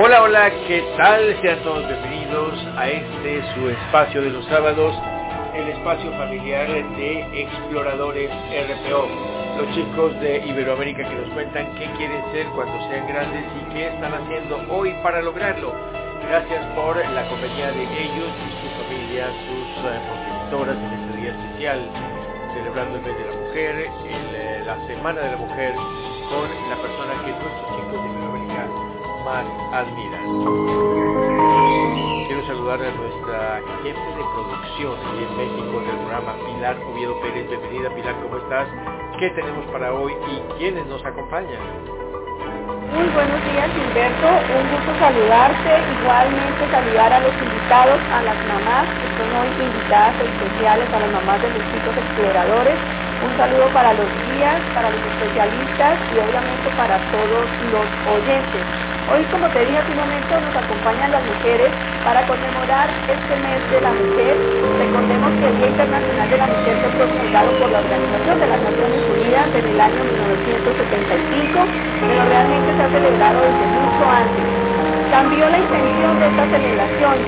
Hola, hola, ¿qué tal? Sean todos bienvenidos a este su espacio de los sábados, el espacio familiar de Exploradores RPO. Los chicos de Iberoamérica que nos cuentan qué quieren ser cuando sean grandes y qué están haciendo hoy para lograrlo. Gracias por la compañía de ellos y su familia, sus eh, progenitoras en este día especial, celebrando el mes de la mujer, eh, la semana de la mujer, con la persona que nuestros chicos de más admiran. Quiero saludar a nuestra jefe de producción aquí en México del programa, Pilar Oviedo Pérez. Bienvenida Pilar, ¿cómo estás? ¿Qué tenemos para hoy y quiénes nos acompañan? Muy buenos días Gilberto, un gusto saludarte, igualmente saludar a los invitados, a las mamás que son hoy invitadas especiales, a las mamás de los chicos exploradores, un saludo para los guías, para los especialistas y obviamente para todos los oyentes. Hoy, como te dije hace un momento, nos acompañan las mujeres para conmemorar este mes de la mujer. Recordemos que el Día Internacional de la Mujer fue promulgado por la Organización de las Naciones Unidas en el año 1975, pero realmente se ha celebrado desde mucho antes. Cambió la intención de esta celebración.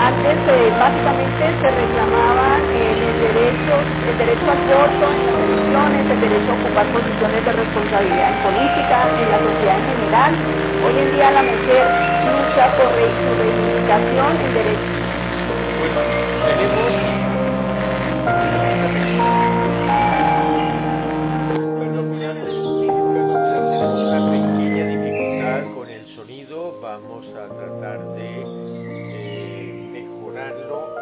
Antes eh, básicamente se reclamaban eh, los derechos, el derecho al voto las elecciones, el derecho a ocupar posiciones de responsabilidad en política, en la sociedad en general. Hoy en día la mujer lucha por su reivindicación en derechos. Vamos a tratar de eh, mejorarlo.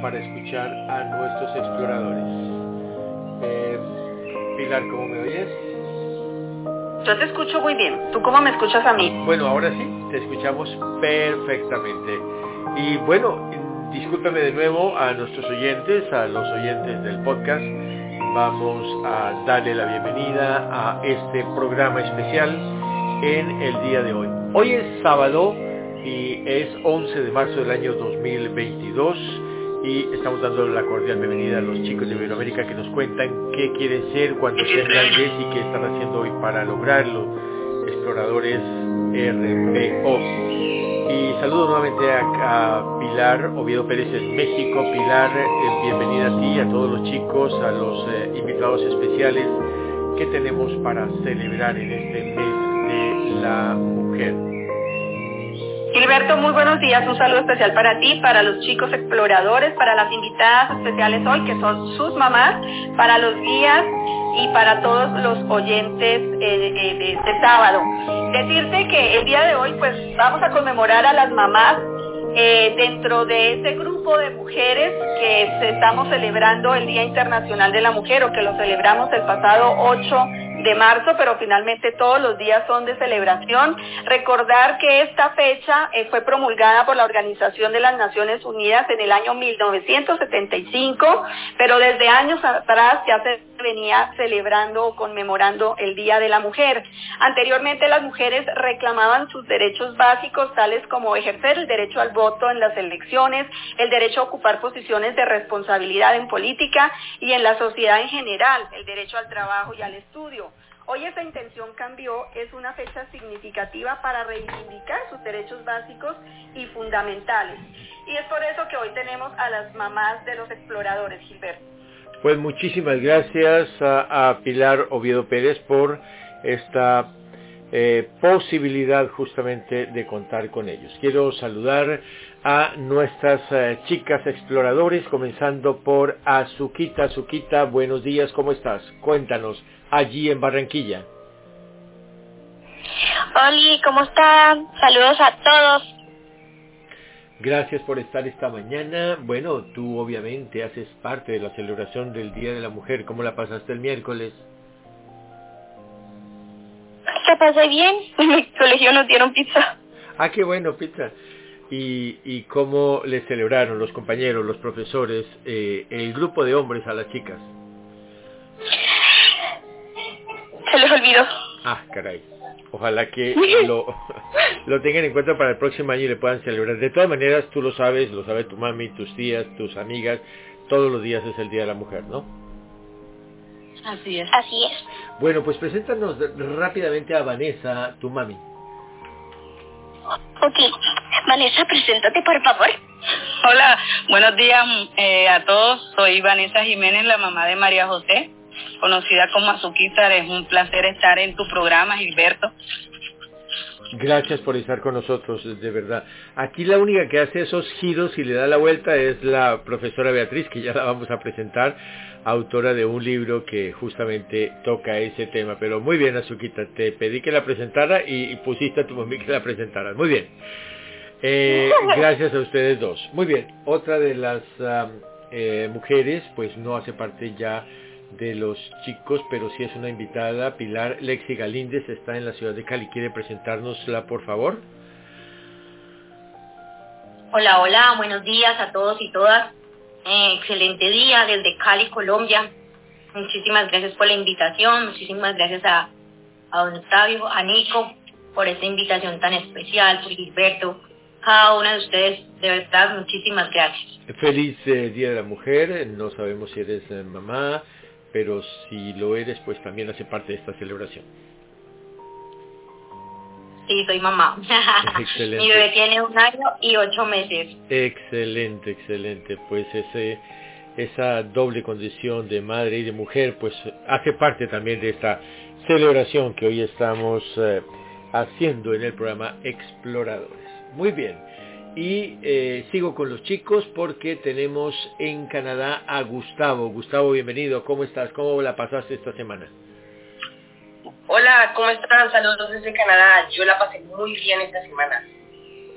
Para escuchar a nuestros exploradores. Eh, Pilar, ¿cómo me oyes? yo te escucho muy bien. ¿Tú cómo me escuchas a mí? Bueno, ahora sí, te escuchamos perfectamente. Y bueno, discúlpame de nuevo a nuestros oyentes, a los oyentes del podcast. Vamos a darle la bienvenida a este programa especial en el día de hoy. Hoy es sábado y es 11 de marzo del año 2022 y estamos dando la cordial bienvenida a los chicos de Iberoamérica que nos cuentan qué quieren ser cuando sean grandes y qué están haciendo hoy para lograrlo. Exploradores RPO. Y saludo nuevamente a, a Pilar Oviedo Pérez en México. Pilar, eh, bienvenida a ti, a todos los chicos, a los eh, invitados especiales que tenemos para celebrar en este mes de la muy buenos días. Un saludo especial para ti, para los chicos exploradores, para las invitadas especiales hoy, que son sus mamás, para los guías y para todos los oyentes eh, eh, de este sábado. Decirte que el día de hoy, pues vamos a conmemorar a las mamás eh, dentro de ese grupo de mujeres que estamos celebrando el Día Internacional de la Mujer o que lo celebramos el pasado 8 de marzo, pero finalmente todos los días son de celebración. Recordar que esta fecha eh, fue promulgada por la Organización de las Naciones Unidas en el año 1975, pero desde años atrás ya se venía celebrando o conmemorando el Día de la Mujer. Anteriormente las mujeres reclamaban sus derechos básicos, tales como ejercer el derecho al voto en las elecciones, el derecho a ocupar posiciones de responsabilidad en política y en la sociedad en general, el derecho al trabajo y al estudio. Hoy esa intención cambió, es una fecha significativa para reivindicar sus derechos básicos y fundamentales. Y es por eso que hoy tenemos a las mamás de los exploradores, Gilberto. Pues muchísimas gracias a, Pilar Oviedo Pérez por esta eh, posibilidad justamente de contar con ellos. Quiero saludar a nuestras eh, chicas exploradores, comenzando por Azuquita. Azuquita, buenos días, ¿cómo estás? Cuéntanos, allí en Barranquilla. Hola, ¿cómo están? Saludos a todos. Gracias por estar esta mañana. Bueno, tú obviamente haces parte de la celebración del Día de la Mujer. ¿Cómo la pasaste el miércoles? Se pasé bien. En mi colegio nos dieron pizza. Ah, qué bueno, pizza. ¿Y, y cómo le celebraron los compañeros, los profesores, eh, el grupo de hombres a las chicas? Se les olvidó. Ah, caray. Ojalá que lo, lo tengan en cuenta para el próximo año y le puedan celebrar. De todas maneras, tú lo sabes, lo sabe tu mami, tus tías, tus amigas, todos los días es el Día de la Mujer, ¿no? Así es. Así es. Bueno, pues preséntanos rápidamente a Vanessa, tu mami. Ok. Vanessa, preséntate, por favor. Hola, buenos días eh, a todos. Soy Vanessa Jiménez, la mamá de María José conocida como Azuquita. Es un placer estar en tu programa, Gilberto. Gracias por estar con nosotros, de verdad. Aquí la única que hace esos giros y le da la vuelta es la profesora Beatriz, que ya la vamos a presentar, autora de un libro que justamente toca ese tema. Pero muy bien, Azuquita, te pedí que la presentara y pusiste a tu mami que la presentara. Muy bien. Eh, gracias a ustedes dos. Muy bien, otra de las eh, mujeres, pues no hace parte ya de los chicos, pero sí es una invitada. Pilar Lexi Galíndez está en la ciudad de Cali. ¿Quiere presentárnosla, por favor? Hola, hola, buenos días a todos y todas. Eh, excelente día desde Cali, Colombia. Muchísimas gracias por la invitación, muchísimas gracias a, a don Octavio, a Nico, por esta invitación tan especial, por Gilberto, cada una de ustedes, de verdad, muchísimas gracias. Feliz eh, Día de la Mujer, no sabemos si eres eh, mamá, pero si lo eres, pues también hace parte de esta celebración. Sí, soy mamá. Excelente. Mi bebé tiene un año y ocho meses. Excelente, excelente. Pues ese, esa doble condición de madre y de mujer, pues hace parte también de esta celebración que hoy estamos eh, haciendo en el programa Exploradores. Muy bien. Y eh, sigo con los chicos porque tenemos en Canadá a Gustavo. Gustavo, bienvenido. ¿Cómo estás? ¿Cómo la pasaste esta semana? Hola, ¿cómo están? Saludos desde Canadá. Yo la pasé muy bien esta semana.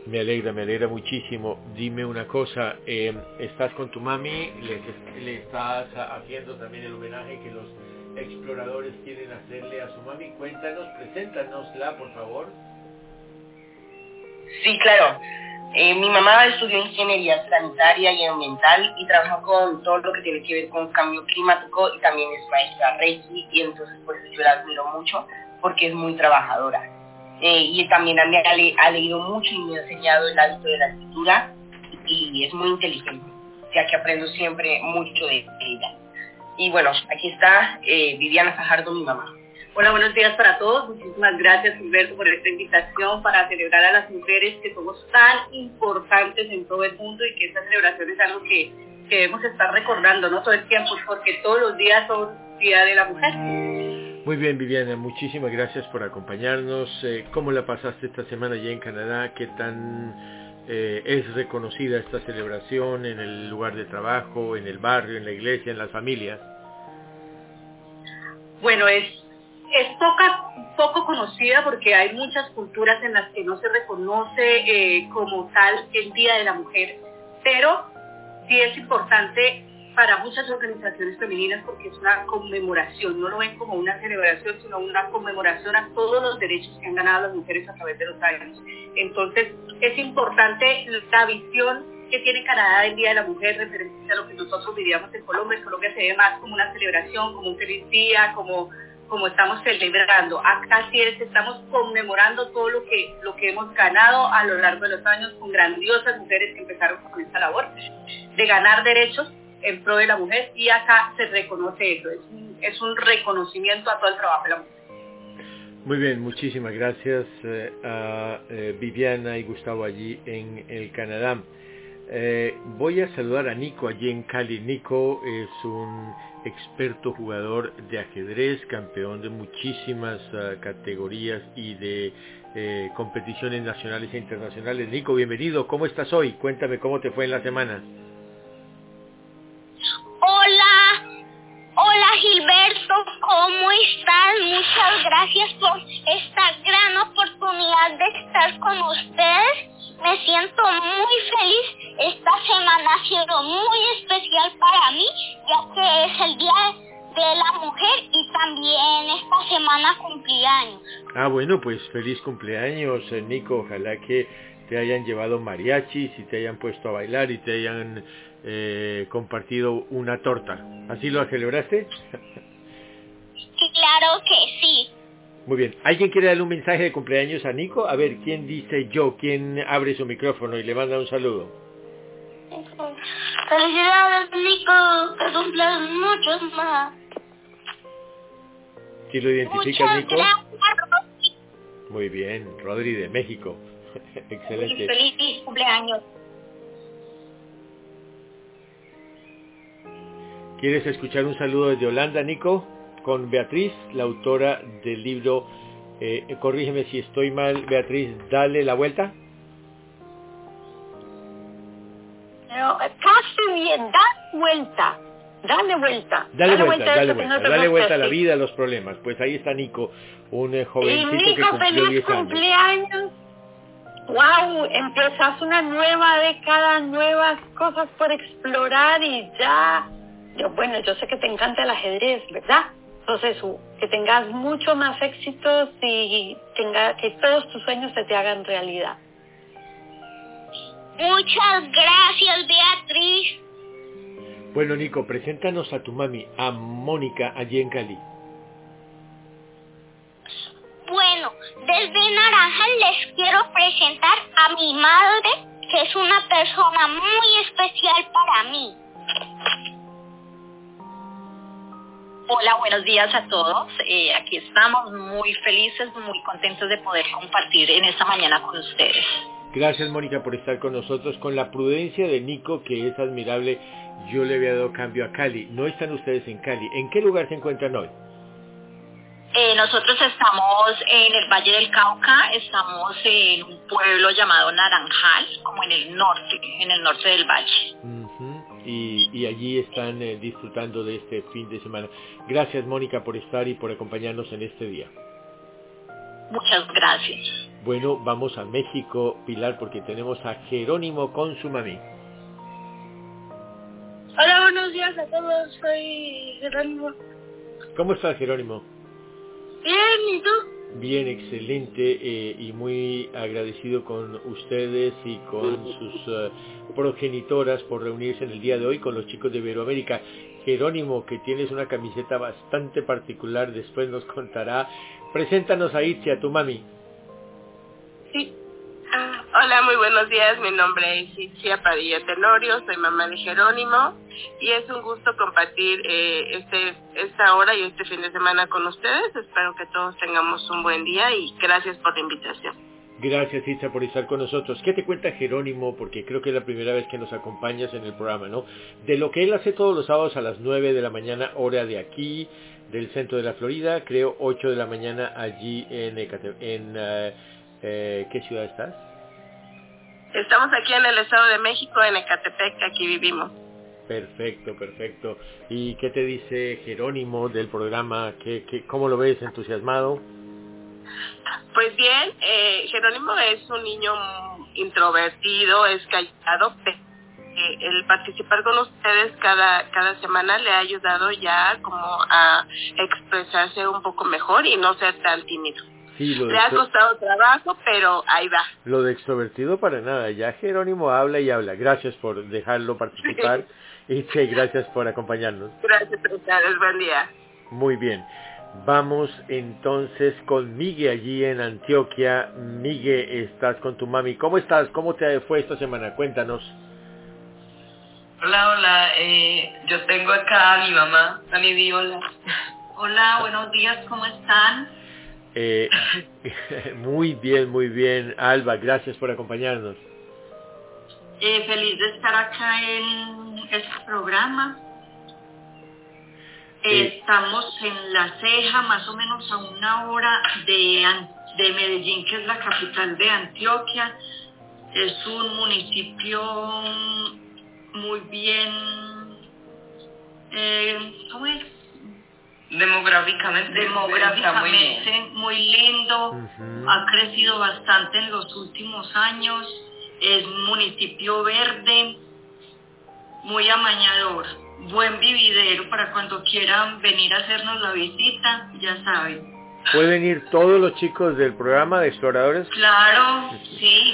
Me alegra, me alegra muchísimo. Dime una cosa, eh, ¿estás con tu mami? ¿Le, ¿Le, estás haciendo también el homenaje que los exploradores quieren hacerle a su mami? Cuéntanos, preséntanosla, por favor. Sí, claro. Eh, mi mamá estudió ingeniería sanitaria y ambiental y trabaja con todo lo que tiene que ver con cambio climático y también es maestra Reiki y entonces pues yo la admiro mucho porque es muy trabajadora. Eh, y también me ha, leído mucho y me ha enseñado el hábito de la escritura y es muy inteligente, ya que aprendo siempre mucho de ella. Y bueno, aquí está eh, Viviana Fajardo, mi mamá. Hola, buenos días para todos. Muchísimas gracias, Humberto, por esta invitación para celebrar a las mujeres que somos tan importantes en todo el mundo y que esta celebración es algo que, debemos estar recordando, ¿no? Todo el tiempo, porque todos los días son Día de la Mujer. Muy bien, Viviana, muchísimas gracias por acompañarnos. Eh, ¿Cómo la pasaste esta semana allá en Canadá? ¿Qué tan eh, es reconocida esta celebración en el lugar de trabajo, en el barrio, en la iglesia, en las familias? Bueno, es es poca, poco conocida porque hay muchas culturas en las que no se reconoce eh, como tal el Día de la Mujer, pero sí es importante para muchas organizaciones femeninas porque es una conmemoración, no lo ven como una celebración, sino una conmemoración a todos los derechos que han ganado las mujeres a través de los años. Entonces, es importante la visión que tiene Canadá del Día de la Mujer referente a lo que nosotros vivíamos en Colombia. En Colombia se ve más como una celebración, como un feliz día, como como estamos celebrando. Acá sí es, estamos conmemorando todo lo que, lo que hemos ganado a lo largo de los años con grandiosas mujeres que empezaron con esta labor de ganar derechos en pro de la mujer y acá se reconoce eso, es un, es un reconocimiento a todo el trabajo de la mujer. Muy bien, muchísimas gracias eh, a eh, Viviana y Gustavo allí en el Canadá. Eh, voy a saludar a Nico allí en Cali. Nico es un experto jugador de ajedrez, campeón de muchísimas uh, categorías y de eh, competiciones nacionales e internacionales. Nico, bienvenido. ¿Cómo estás hoy? Cuéntame cómo te fue en la semana. Hola, hola Gilberto, ¿cómo estás? Muchas gracias por esta gran oportunidad de estar con ustedes. Me siento muy feliz. Esta semana ha sido muy especial para mí, ya que es el Día de la Mujer y también esta semana cumpleaños. Ah, bueno, pues feliz cumpleaños, eh, Nico. Ojalá que te hayan llevado mariachis y te hayan puesto a bailar y te hayan eh, compartido una torta. ¿Así lo celebraste? Claro que sí. Muy bien. ¿Alguien quiere darle un mensaje de cumpleaños a Nico? A ver, ¿quién dice yo? ¿Quién abre su micrófono y le manda un saludo? Felicidades, Nico. Que cumplas muchos más. ¿Quién lo identifica, Nico? Muy bien, Rodri de México. Excelente. Feliz cumpleaños. ¿Quieres escuchar un saludo desde Holanda, Nico? Con Beatriz, la autora del libro, eh, corrígeme si estoy mal, Beatriz, dale la vuelta. Pero casi bien, da vuelta. Dale vuelta. Dale, vuelta, dale que vuelta, no dale vuelta a la vida, a los problemas. Pues ahí está Nico, un eh, Y jovencito que Nico, cumplió feliz 10 años. cumpleaños. Wow, empiezas una nueva década, nuevas cosas por explorar y ya. Yo, bueno, yo sé que te encanta el ajedrez, ¿verdad? Entonces, u- que tengas mucho más éxitos y tenga, que todos tus sueños se te hagan realidad. Muchas gracias, Beatriz. Bueno, Nico, preséntanos a tu mami, a Mónica, allí en Cali. Bueno, desde Naranjas les quiero presentar a mi madre, que es una persona muy especial para mí. Hola, buenos días a todos. Eh, aquí estamos muy felices, muy contentos de poder compartir en esta mañana con ustedes. Gracias, Mónica, por estar con nosotros. Con la prudencia de Nico, que es admirable, yo le había dado cambio a Cali. No están ustedes en Cali. ¿En qué lugar se encuentran hoy? Eh, nosotros estamos en el Valle del Cauca, estamos en un pueblo llamado Naranjal, como en el norte, en el norte del valle. Y, y allí están eh, disfrutando de este fin de semana. Gracias, Mónica, por estar y por acompañarnos en este día. Muchas gracias. Bueno, vamos a México, Pilar, porque tenemos a Jerónimo con su mami. Hola, buenos días a todos. Soy Jerónimo. ¿Cómo estás, Jerónimo? Bien, ¿y tú? Bien, excelente eh, y muy agradecido con ustedes y con sus eh, progenitoras por reunirse en el día de hoy con los chicos de Iberoamérica. Jerónimo, que tienes una camiseta bastante particular, después nos contará. Preséntanos a Itzi, a tu mami. Sí. Hola, muy buenos días. Mi nombre es Itzia Padilla Tenorio, soy mamá de Jerónimo y es un gusto compartir eh, este esta hora y este fin de semana con ustedes. Espero que todos tengamos un buen día y gracias por la invitación. Gracias, Itza, por estar con nosotros. ¿Qué te cuenta Jerónimo? Porque creo que es la primera vez que nos acompañas en el programa, ¿no? De lo que él hace todos los sábados a las 9 de la mañana, hora de aquí, del centro de la Florida, creo 8 de la mañana allí en eh, eh, ¿qué ciudad estás? Estamos aquí en el Estado de México, en Ecatepec, aquí vivimos. Perfecto, perfecto. ¿Y qué te dice Jerónimo del programa? ¿Qué, qué, ¿Cómo lo ves? ¿Entusiasmado? Pues bien, eh, Jerónimo es un niño introvertido, es callado, pero eh, el participar con ustedes cada, cada semana le ha ayudado ya como a expresarse un poco mejor y no ser tan tímido. Sí, lo de, Le ha costado trabajo, pero ahí va. lo de extrovertido para nada. Ya Jerónimo habla y habla. Gracias por dejarlo participar y sí, gracias por acompañarnos. Gracias a ustedes, buen día. Muy bien. Vamos entonces con Migue allí en Antioquia. Migue, estás con tu mami. ¿Cómo estás? ¿Cómo te fue esta semana? Cuéntanos. Hola, hola, eh, yo tengo acá a mi mamá, a mi viola. Hola, buenos días, ¿cómo están? Eh, muy bien, muy bien. Alba, gracias por acompañarnos. Eh, feliz de estar acá en este programa. Eh, Estamos en La Ceja, más o menos a una hora de Medellín, que es la capital de Antioquia. Es un municipio muy bien, eh, ¿cómo es? Demográficamente. está muy bien. Demográficamente muy lindo, ha crecido bastante en los últimos años, es un municipio verde, muy amañador, buen vividero para cuando quieran venir a hacernos la visita, ya saben. ¿Pueden ir todos los chicos del programa de exploradores? Claro, sí,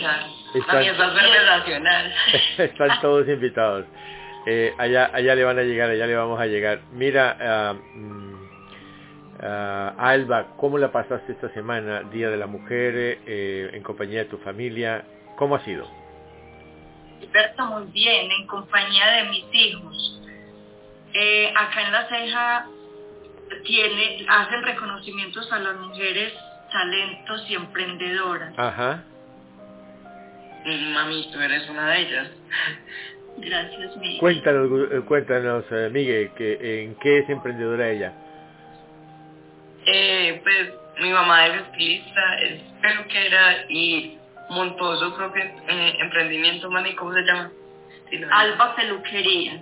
Están, La verde nacional. están todos invitados. Eh, allá, allá le van a llegar, allá le vamos a llegar. Mira, ah, ah, Alba, ¿cómo la pasaste esta semana? Día de la Mujer, eh, en compañía de tu familia. ¿Cómo ha sido? Alberto, muy bien, en compañía de mis hijos. Eh, acá en La Ceja tiene, hacen reconocimientos a las mujeres talentos y emprendedoras. Ajá. Mm, Mami, tú eres una de ellas. Gracias, mi Cuéntanos, eh, cuéntanos, eh, Miguel, que, ¿en qué es emprendedora ella? Eh, pues mi mamá es estilista, es peluquera y montó su propio eh, emprendimiento, mami, ¿cómo se llama? Alba Peluquería.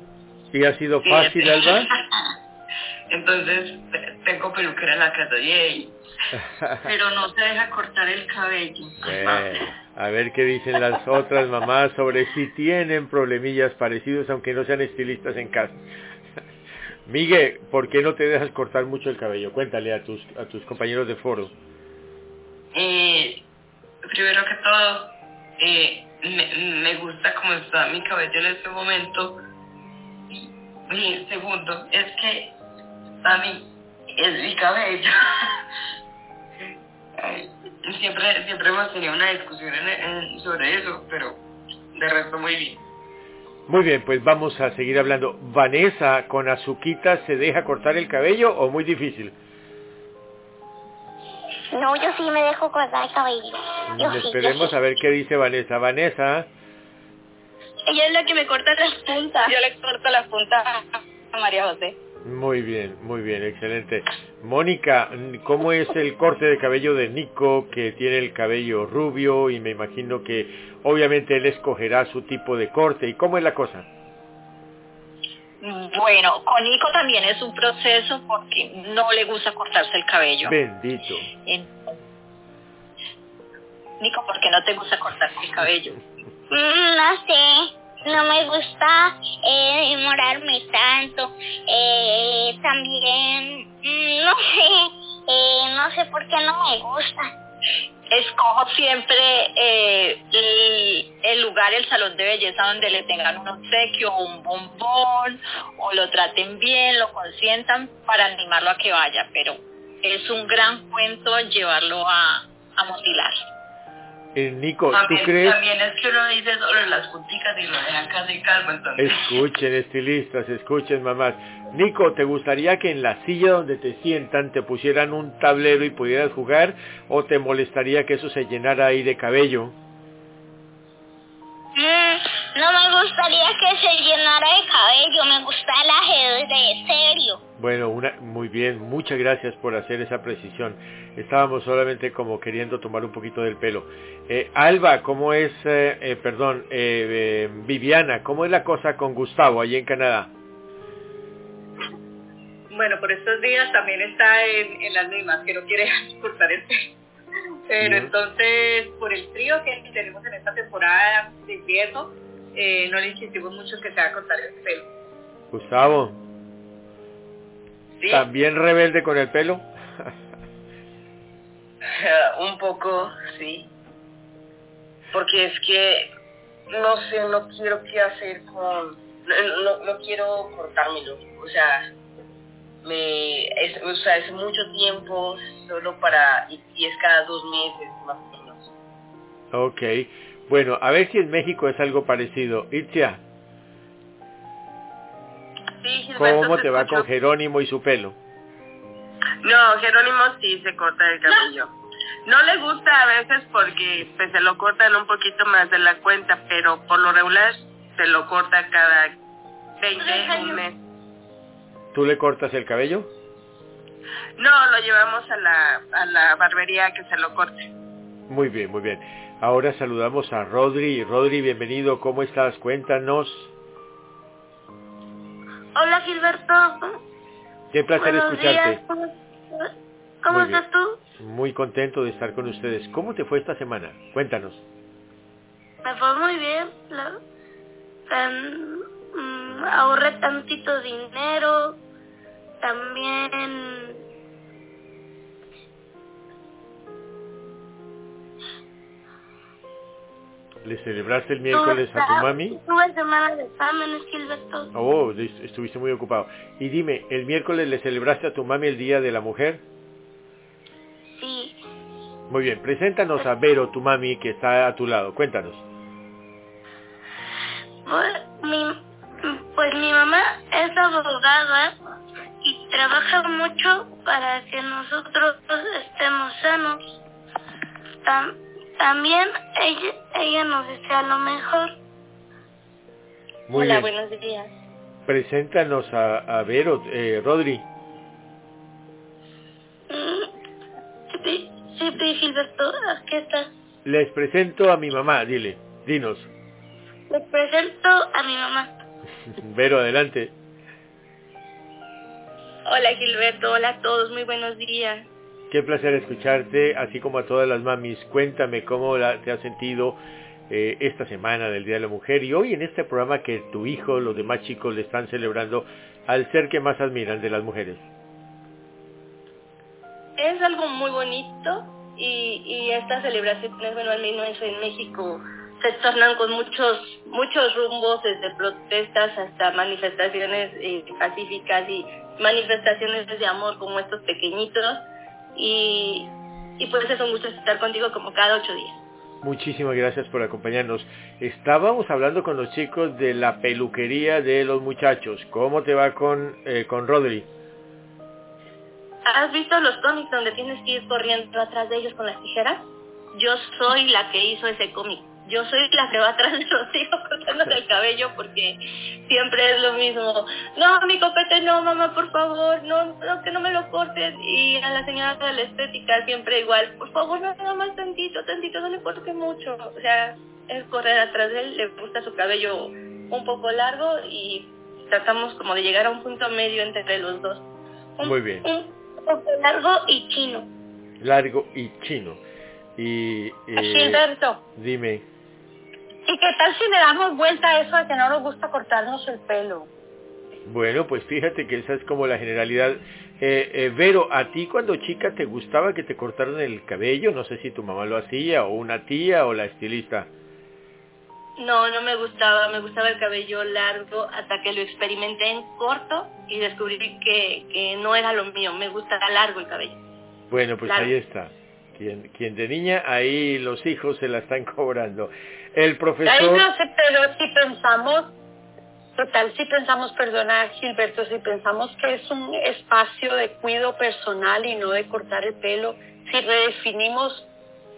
¿Y ha sido fácil, sí. Alba? Entonces, te- tengo peluquera en la casa y pero no se deja cortar el cabello. Eh, a ver qué dicen las otras mamás sobre si tienen problemillas parecidos, aunque no sean estilistas en casa. Miguel, ¿por qué no te dejas cortar mucho el cabello? Cuéntale a tus, a tus compañeros de foro. Eh, primero que todo, eh, me, me gusta cómo está mi cabello en este momento. Y, segundo, es que a mí es mi cabello. Siempre, siempre hemos tenido una discusión sobre eso, pero de resto muy bien. Muy bien, pues vamos a seguir hablando. Vanessa, ¿con Azuquita se deja cortar el cabello o muy difícil? No, yo sí me dejo cortar el cabello. Yo sí, yo Esperemos a ver qué dice Vanessa. Vanessa, Ella es la que me corta las puntas. Yo le corto las puntas a María José. Muy bien, muy bien, excelente. Mónica, ¿cómo es el corte de cabello de Nico, que tiene el cabello rubio y me imagino que obviamente él escogerá su tipo de corte? ¿Y cómo es la cosa? Bueno, con Nico también es un proceso porque no le gusta cortarse el cabello. Bendito. En- Nico, ¿por qué no te gusta cortarte el cabello? Mm, no sé, no me gusta eh, demorarme tanto. Eh, también, mm, no sé, eh, no sé por qué no me gusta. Escojo siempre eh, el, lugar, el salón de belleza donde le tengan un obsequio un bombón o lo traten bien, lo consientan para animarlo a que vaya, pero es un gran cuento llevarlo a, a mutilar. Eh, Nico, ¿tú También, crees? también es que uno dice solo las punticas y lo deja casi calmo, entonces... Escuchen, estilistas, escuchen, mamás. Nico, ¿te gustaría que en la silla donde te sientan te pusieran un tablero y pudieras jugar? ¿O te molestaría que eso se llenara ahí de cabello? Mm, no me gustaría que se llenara muy bien, muchas gracias por hacer esa precisión. Estábamos solamente como queriendo tomar un poquito del pelo. Eh, Alba, ¿cómo es, eh, eh, perdón, Viviana, cómo es la cosa con Gustavo allí en Canadá? Bueno, por estos días también está en, en las mismas, que no quiere cortar el pelo. Pero entonces, por el frío que tenemos en esta temporada de invierno, no le insistimos mucho que se haga cortar el pelo. Gustavo, Sí, ¿también rebelde con el pelo? un poco, sí. Porque es que, no sé, no quiero qué hacer con... No, no, no quiero cortármelo, o sea, me, es, o sea, es mucho tiempo solo para... Y, y es cada dos meses más o menos. Ok, bueno, a ver si en México es algo parecido. Itzia, Sí, Gilberto, ¿cómo te va con Jerónimo y su pelo? No, Jerónimo sí se corta el cabello. No le gusta a veces porque pues, se lo cortan un poquito más de la cuenta, pero por lo regular se lo corta cada 20 un mes. ¿Tú le cortas el cabello? No, lo llevamos a la, a la barbería que se lo corte. Muy bien, muy bien. Ahora saludamos a Rodri. Rodri, bienvenido. ¿Cómo estás? Cuéntanos. Hola Gilberto. Qué placer Buenos escucharte. días. ¿Cómo, estás tú? Muy contento de estar con ustedes. ¿Cómo te fue esta semana? Cuéntanos. Me fue muy bien. la- mm, ahorré tantito dinero. También ¿Le celebraste el miércoles a tu mami? Tuve semana de exámenes, Gilberto. Oh, est- estuviste muy ocupado. Y dime, ¿el miércoles le celebraste a tu mami el Día de la Mujer? Sí. Muy bien, preséntanos a Vero, tu mami, que está a tu lado. Cuéntanos. Pues mi, pues mi mamá es abogada y trabaja mucho para que nosotros estemos sanos. Tam- también ella, ella nos desea lo mejor. Muy Hola, bien. buenos días. Preséntanos a, a Vero, eh, Rodri. Mm, sí, sí, Gilberto, aquí está. Les presento a mi mamá, dile. Dinos. Les presento a mi mamá. Vero, adelante. Hola Gilberto, hola a todos, muy buenos días. Qué placer escucharte, así como a todas las mamis. Cuéntame cómo te has sentido eh, esta semana del Día de la Mujer y hoy en este programa que tu hijo, los demás chicos le están celebrando al ser que más admiran de las mujeres. Es algo muy bonito y, y estas celebraciones, bueno, al menos en México, se tornan con muchos muchos rumbos, desde protestas hasta manifestaciones eh, pacíficas y manifestaciones de amor como estos pequeñitos. Y, y pues es un gusto estar contigo como cada ocho días. Muchísimas gracias por acompañarnos. Estábamos hablando con los chicos de la peluquería de los muchachos. ¿Cómo te va con, eh, con Rodri? ¿Has visto los cómics donde tienes que ir corriendo atrás de ellos con las tijeras? Yo soy la que hizo ese cómic. Yo soy la que va atrás de los hijos cortándose el cabello porque siempre es lo mismo. No, mi copete no, mamá, por favor, no, no, que no me lo cortes. Y a la señora de la estética siempre igual, por favor, nada más tantito, tantito, no le corte mucho. O sea, es correr atrás de él, le gusta su cabello un poco largo y tratamos como de llegar a un punto medio entre los dos. Un- Muy bien. Un poco largo y chino. Largo y chino. Y eh, Gilberto, dime, ¿y qué tal si le damos vuelta a eso de que no nos gusta cortarnos el pelo? bueno, pues fíjate que esa es como la generalidad. Eh, eh, Vero, ¿a ti cuando chica te gustaba que te cortaran el cabello? No sé si tu mamá lo hacía, o una tía, o la estilista. No, no me gustaba, me gustaba el cabello largo hasta que lo experimenté en corto y descubrí que, que no era lo mío, me gusta largo el cabello. Bueno, pues ahí está. Quien, quien de niña, ahí los hijos se la están cobrando. El Ahí profesor... no sé, pero si pensamos, total, si pensamos, perdona Gilberto, si pensamos que es un espacio de cuidado personal y no de cortar el pelo, si redefinimos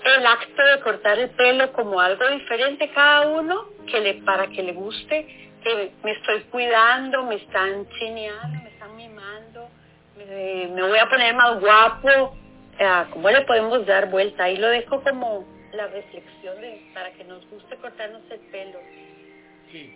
el acto de cortar el pelo como algo diferente cada uno, que le, para que le guste, que me estoy cuidando, me están chineando, me están mimando, me, me voy a poner más guapo, eh, ¿cómo le podemos dar vuelta? Ahí lo dejo como la reflexión de, para que nos guste cortarnos el pelo.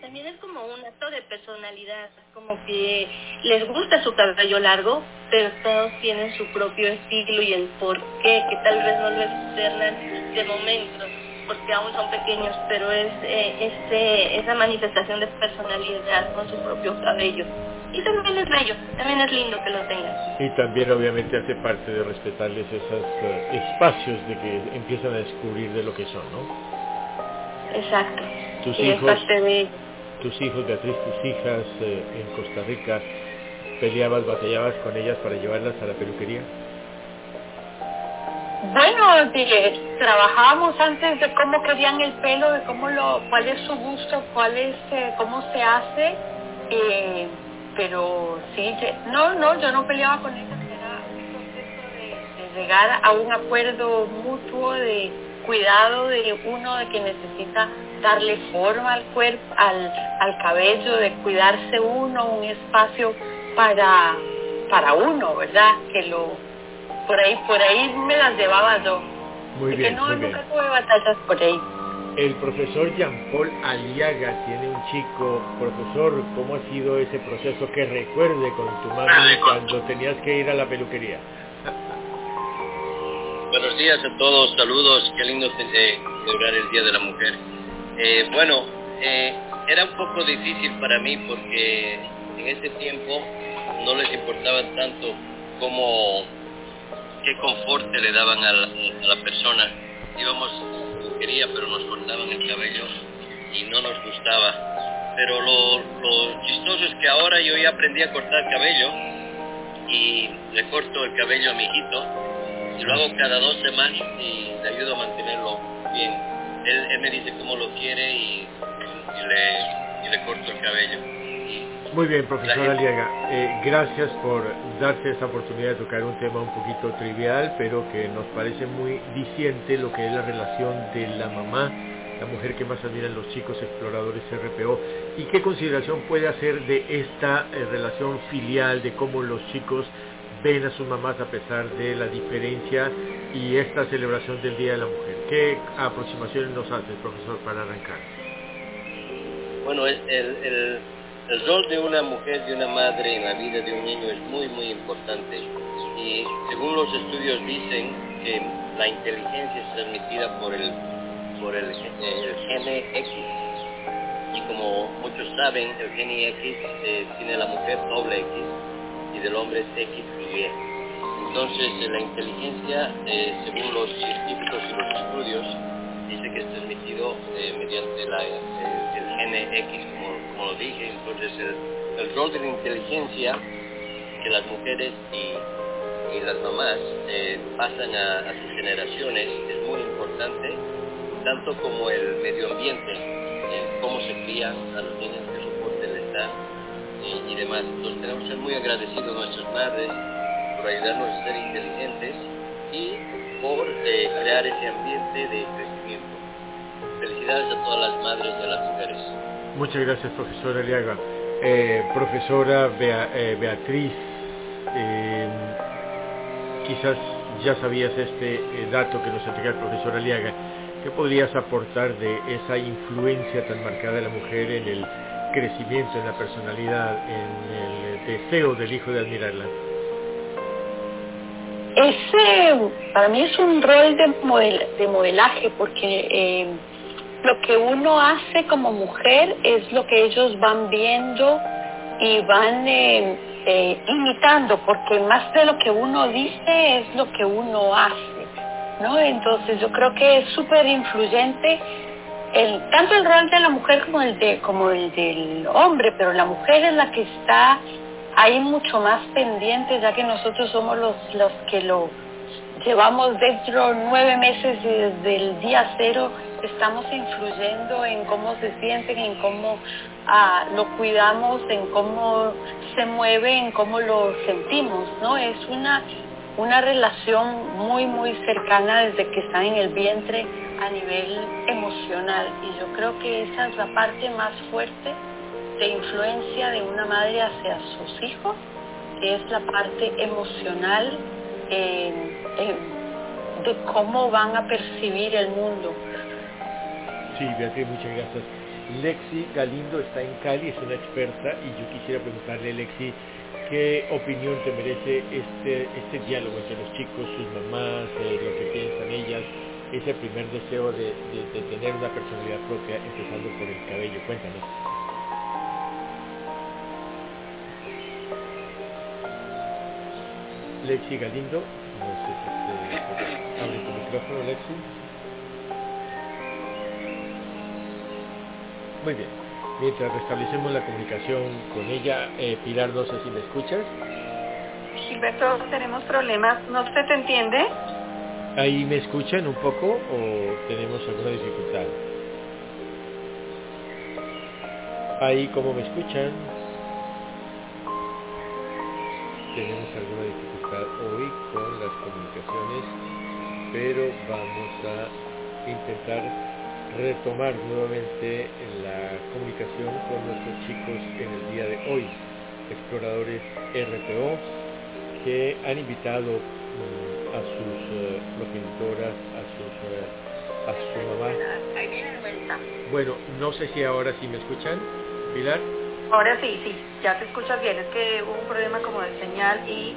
También es como un acto de personalidad, como que les gusta su cabello largo, pero todos tienen su propio estilo y el por qué, que tal vez no lo externan de momento, porque aún son pequeños, pero es eh, ese, esa manifestación de personalidad con su propio cabello. Y también es bello, también es lindo que lo tengan. Y también obviamente hace parte de respetarles esos eh, espacios de que empiezan a descubrir de lo que son, ¿no? Exacto. Tus y es hijos, parte de tus hijos, Beatriz, tus hijas eh, en Costa Rica, peleabas, batallabas con ellas para llevarlas a la peluquería. Bueno, de- trabajábamos antes de cómo querían el pelo, de cómo lo, cuál es su gusto, cuál es, eh, cómo se hace, eh, pero sí, no, no, yo no peleaba con ellas, era llegar a un acuerdo mutuo de cuidado de uno de que necesita darle forma al cuerpo, al, al cabello, de cuidarse uno, un espacio para, para uno, ¿verdad? Que lo, por ahí, por ahí me las llevaba yo. Muy bien, que no, muy nunca bien. tuve batallas por ahí. El profesor Jean-Paul Aliaga tiene un chico. Profesor, ¿cómo ha sido ese proceso que recuerde con tu mami cuando tenías que ir a la peluquería? Buenos días a todos, saludos, qué lindo eh, celebrar el Día de la Mujer. Eh, bueno, eh, era un poco difícil para mí porque en ese tiempo no les importaba tanto cómo, qué confort le daban a la, a la persona. Íbamos a la peluquería pero nos cortaban el cabello y no nos gustaba. Pero lo, lo chistoso es que ahora yo ya aprendí a cortar cabello y le corto el cabello a mi hijito y lo hago cada dos semanas y le ayudo a mantenerlo bien. Él, me dice cómo lo quiere y le, y le corto el cabello. Muy bien, profesor La gente- Aliaga. Eh, gracias por darse esta oportunidad de tocar un tema un poquito trivial, pero que nos parece muy diciente lo que es la relación de la mamá, la mujer que más admiran los chicos exploradores RPO, y qué consideración puede hacer de esta eh, relación filial, de cómo los chicos ven a sus mamás a pesar de la diferencia y esta celebración del Día de la Mujer. ¿Qué aproximaciones nos hace, profesor, para arrancar? Bueno, el, el, el- el rol de una mujer, de una madre en la vida de un niño es muy, muy importante. Y según los estudios dicen que la inteligencia es transmitida por el, por el, gen- el X. Y como muchos saben, el gene X eh, tiene la mujer doble X y del hombre es XY. Entonces, eh, la inteligencia, eh, según los científicos y los estudios, dice que es transmitido eh, mediante eh, el gene X, como, lo dije. Entonces, el, rol de la inteligencia que las mujeres y, las mamás eh, pasan a, sus generaciones es muy importante, tanto como el medio ambiente, eh, cómo se crían a los niños, qué soporte les dan eh, y demás. Entonces, tenemos que ser muy agradecidos a nuestras madres por ayudarnos a ser inteligentes y por eh, crear ese ambiente de crecimiento. Felicidades a todas las madres a las mujeres. Muchas gracias, Aliaga. Eh, profesora Bea- eh, Beatriz, eh, quizás ya sabías este eh, dato que nos entrega el profesor Aliaga. ¿Qué podrías aportar de esa influencia tan marcada de la mujer en el crecimiento, en la personalidad, en el deseo del hijo de admirarla? Ese para mí es un rol de, model- de modelaje porque eh, lo que uno hace como mujer es lo que ellos van viendo y van eh, eh, imitando porque más de lo que uno dice es lo que uno hace, ¿no? Entonces yo creo que es súper influyente el, tanto el rol de la mujer como el, de, como el del hombre, pero la mujer es la que está ahí mucho más pendiente, ya que nosotros somos los, los que lo llevamos dentro nueve meses y desde el día cero estamos influyendo en cómo se sienten, en cómo ah, lo cuidamos, en cómo se mueve, en cómo lo sentimos, ¿no? Es una, una relación muy, muy cercana desde que están en el vientre a nivel emocional y yo creo que esa es la parte más fuerte de influencia de una madre hacia sus hijos, que es la parte emocional eh, de cómo van a percibir el mundo. Sí, Beatriz, muchas gracias. Lexi Galindo está en Cali, es una experta y yo quisiera preguntarle, Lexi, ¿qué opinión te merece este, este diálogo entre los chicos, sus mamás, eh, lo que piensan ellas, ese primer deseo de, de- de tener una personalidad propia, empezando por el cabello? Cuéntanos. Lexi Galindo, no sé si te abre tu micrófono, Lexi. Muy bien. Mientras restablecemos la comunicación con ella, eh, Pilar, no sé si me escuchas. Gilberto, tenemos problemas. ¿No se te entiende? ¿Ahí me escuchan un poco o tenemos alguna dificultad? Ahí, ¿cómo me escuchan? tenemos alguna dificultad hoy con las comunicaciones, pero vamos a intentar retomar nuevamente la comunicación con nuestros chicos en el día de hoy, exploradores RPO, que han invitado mm, a sus progenitoras, a sus eh, a su mamá. Bueno, no sé si ahora sí me escuchan, Pilar. Ahora sí, sí, ya te escuchas bien. Es que hubo un problema como de señal y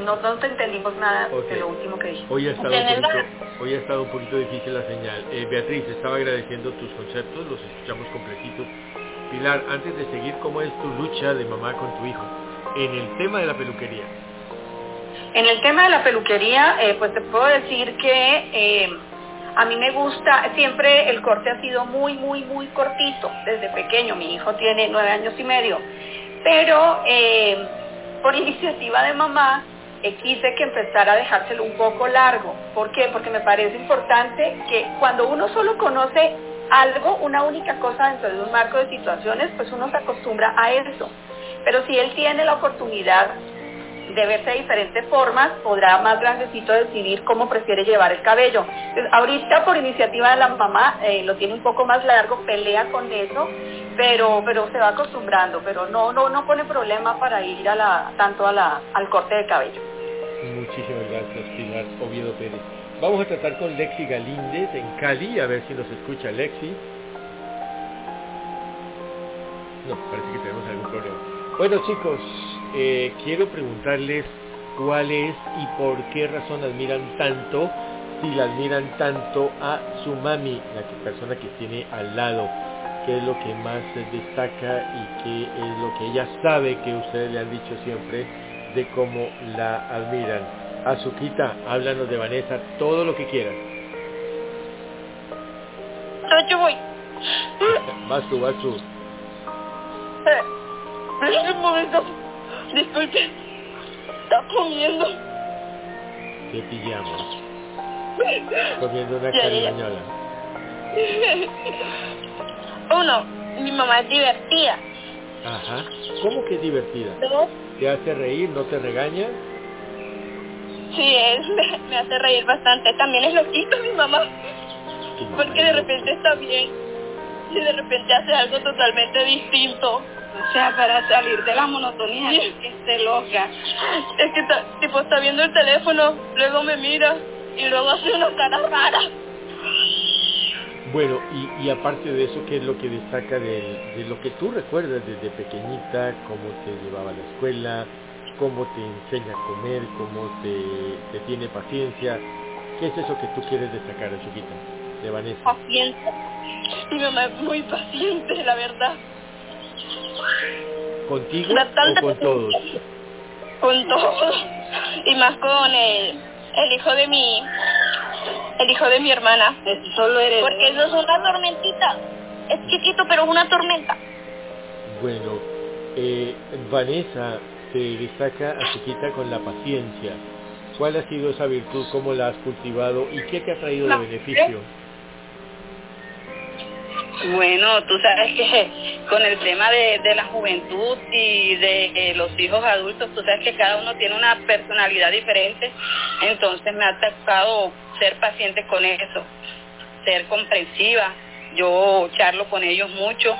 no, no te entendimos nada de lo último que dijiste. Hoy ha estado, un poquito, hoy ha estado un poquito difícil la señal. Eh, Beatriz, estaba agradeciendo tus conceptos, los escuchamos completitos. Pilar, antes de seguir, ¿cómo es tu lucha de mamá con tu hijo en el tema de la peluquería? En el tema de la peluquería, eh, pues te puedo decir que... Eh, a mí me gusta, siempre el corte ha sido muy, muy, muy cortito desde pequeño. Mi hijo tiene nueve años y medio. Pero eh, por iniciativa de mamá, eh, quise que empezara a dejárselo un poco largo. ¿Por qué? Porque me parece importante que cuando uno solo conoce algo, una única cosa dentro de un marco de situaciones, pues uno se acostumbra a eso. Pero si él tiene la oportunidad de verse de diferentes formas, podrá más grandecito decidir cómo prefiere llevar el cabello. ahorita por iniciativa de la mamá eh, lo tiene un poco más largo, pelea con eso, pero pero se va acostumbrando, pero no no no pone problema para ir a la tanto a la, al corte de cabello. Muchísimas gracias, Pilar Oviedo Pérez. Vamos a tratar con Lexi Galíndez en Cali, a ver si nos escucha Lexi. No, parece que tenemos algún problema. Bueno chicos, eh, quiero preguntarles cuál es y por qué razón admiran tanto, si la admiran tanto a su mami, la persona que tiene al lado, qué es lo que más destaca y qué es lo que ella sabe que ustedes le han dicho siempre de cómo la admiran. Azuquita, háblanos de Vanessa, todo lo que quieras. yo voy. Vas tú, vas tú. Eh, momento Disculpe, está comiendo. ¿Qué pillamos? Comiendo una cariñola. Uno, mi mamá es divertida. Ajá. ¿Cómo que es divertida? ¿Te hace reír? ¿No te regaña? Sí, él me, hace reír bastante. También es loquito mi mamá. Porque de repente está bien y de repente hace algo totalmente distinto. O sea, para salir de la monotonía, que esté loca. Es que tipo está viendo el teléfono, luego me mira y luego hace una cara rara. Bueno, y, y aparte de eso, ¿qué es lo que destaca de, de, lo que tú recuerdas desde pequeñita? ¿Cómo te llevaba a la escuela? ¿Cómo te enseña a comer? ¿Cómo te, te tiene paciencia? ¿Qué es eso que tú quieres destacar, chiquita, de Vanessa? Paciencia. Mi mamá es muy paciente, la verdad. ¿Contigo o con todos? Con todos. Y más con el, el hijo de mi el hijo de mi hermana. Solo eres. Porque eso es una tormentita. Es chiquito, pero es una tormenta. Bueno, eh, Vanessa se destaca a chiquita con la paciencia. ¿Cuál ha sido esa virtud? ¿Cómo la has cultivado? ¿Y qué te ha traído de beneficio? Bueno, tú sabes que con el tema de, la juventud y de los hijos adultos, tú sabes que cada uno tiene una personalidad diferente, entonces me ha tocado ser paciente con eso, ser comprensiva, yo charlo con ellos mucho.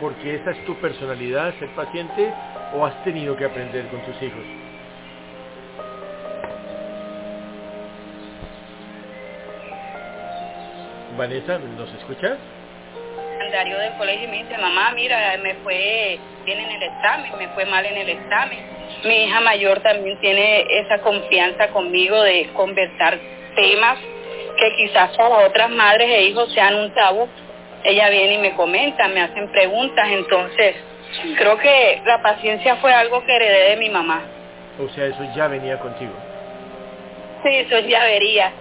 ¿Porque esa es tu personalidad, ser paciente, o has tenido que aprender con tus hijos? Vanessa, ¿nos escuchas? Darío del colegio y me dice, mamá, mira, me fue bien en el examen, me fue mal en el examen. Mi hija mayor también tiene esa confianza conmigo de conversar temas que quizás para otras madres e hijos sean un tabú. Ella viene y me comenta, me hacen preguntas, entonces creo que la paciencia fue algo que heredé de mi mamá. O sea, eso ya venía contigo. Sí, eso ya vería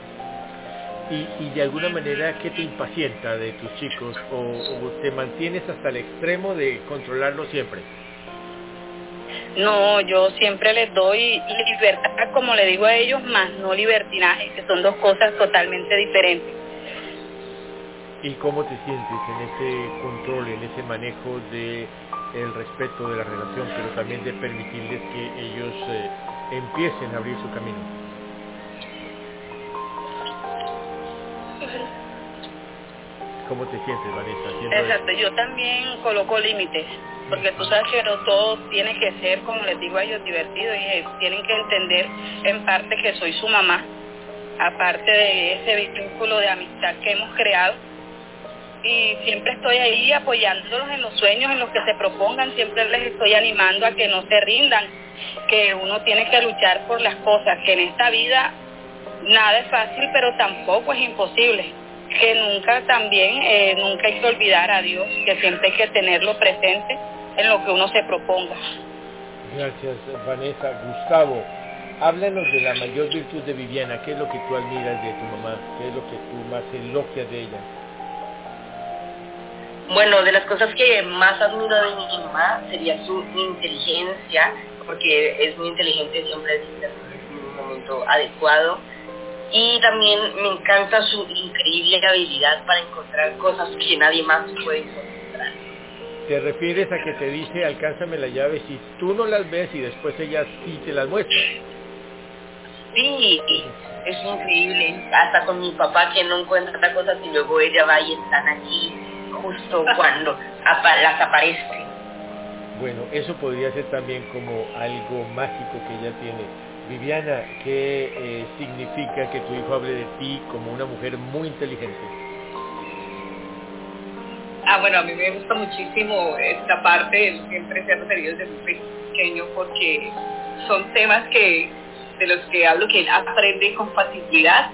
y, de alguna manera qué te impacienta de tus chicos o, te mantienes hasta el extremo de controlarlo siempre? No, yo siempre les doy libertad, como le digo a ellos, más no libertinaje, que son dos cosas totalmente diferentes. ¿Y cómo te sientes en ese control, en ese manejo de el respeto de la relación, pero también de permitirles que ellos eh, empiecen a abrir su camino. ¿Cómo te sientes, Vanessa? Exacto, yo también coloco límites, porque tú sabes que no todo tiene que ser, como les digo a ellos, divertido, y tienen que entender en parte que soy su mamá, aparte de ese vínculo de amistad que hemos creado, y siempre estoy ahí apoyándolos en los sueños, en los que se propongan, siempre les estoy animando a que no se rindan, que uno tiene que luchar por las cosas, que en esta vida nada es fácil, pero tampoco es imposible que nunca también, eh, nunca hay que olvidar a Dios, que siempre hay que tenerlo presente en lo que uno se proponga. Gracias, Vanessa. Gustavo, háblanos de la mayor virtud de Viviana. ¿Qué es lo que tú admiras de tu mamá? ¿Qué es lo que tú más elogias de ella? Bueno, de las cosas que más admiro de mi mamá sería su inteligencia, porque es muy inteligente, siempre en un momento adecuado y también me encanta su increíble habilidad para encontrar cosas que nadie más puede encontrar. ¿Te refieres a que te dice alcánzame la llave si tú no las ves y después ella sí te las muestra? Sí, es increíble. Hasta con mi papá que no encuentra cosas y luego ella va y están aquí justo cuando las aparece. Bueno, eso podría ser también como algo mágico que ella tiene Viviana, ¿qué eh, significa que tu hijo hable de ti como una mujer muy inteligente? Ah, bueno, a mí me gusta muchísimo esta parte, siempre se ha referido desde muy pequeño porque son temas que de los que hablo que él aprende con facilidad.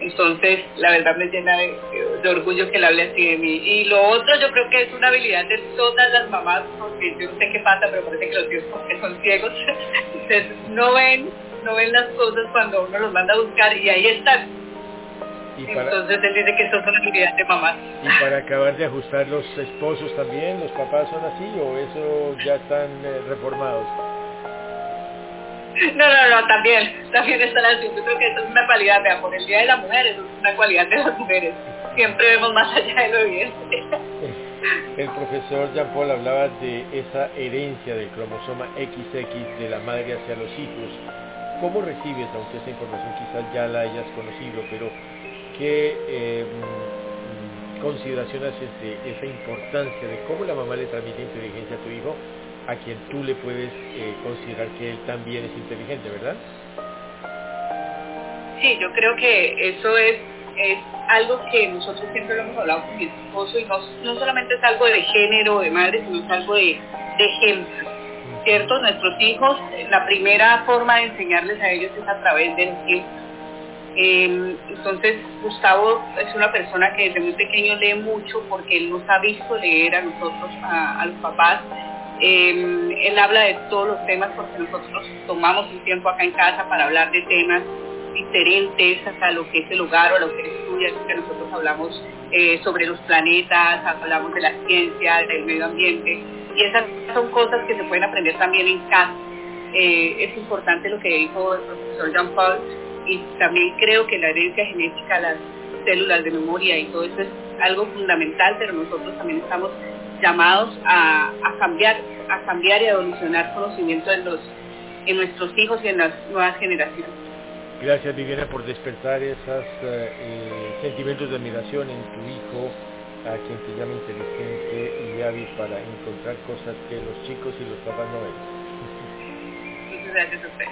Entonces, la verdad me llena de, orgullo que él hable así de mí. Y lo otro yo creo que es una habilidad de todas las mamás, porque yo no sé qué pasa, pero parece que los hijos porque son ciegos, ustedes no ven no ven las cosas cuando uno los manda a buscar y ahí están. Entonces él dice que eso es una habilidad de mamá. ¿Y para acabar de ajustar los esposos también, los papás son así o eso ya están eh, reformados? No, no, no, también, también están así. Yo creo que eso es una cualidad, vea, por el Día de la Mujer, eso es una cualidad de las mujeres. Siempre vemos más allá de lo evidente. El profesor Jean Paul hablaba de esa herencia del cromosoma XX de la madre hacia los hijos ¿Cómo recibes, aunque esa información quizás ya la hayas conocido, pero qué eh, mm, consideración haces de esa importancia de cómo la mamá le transmite inteligencia a tu hijo, a quien tú le puedes eh, considerar que él también es inteligente, ¿verdad? Sí, yo creo que eso es, es algo que nosotros siempre lo hemos hablado con mi esposo y no, no solamente es algo de género, de madre, sino es algo de ejemplo ¿cierto? Nuestros hijos, la primera forma de enseñarles a ellos es a través del ejemplo. Em, entonces, Gustavo es una persona que desde muy pequeño lee mucho porque él nos ha visto leer a nosotros, a, los papás. Em, él habla de todos los temas porque nosotros tomamos un tiempo acá en casa para hablar de temas diferentes a lo que es el hogar o a lo que estudia, que nosotros hablamos eh, sobre los planetas, hablamos de la ciencia, del medio ambiente y esas son cosas que se pueden aprender también en casa. Eh, es importante lo que dijo el profesor Jean Paul y también creo que la herencia genética, las células de memoria y todo eso es algo fundamental, pero nosotros también estamos llamados a, cambiar, a cambiar y a evolucionar conocimiento en los en nuestros hijos y en las nuevas generaciones. Gracias Viviana por despertar esos eh, eh, sentimientos de admiración en tu hijo a quien te llama inteligente y hábil para encontrar cosas que los chicos y los papás no ven. Gracias a usted.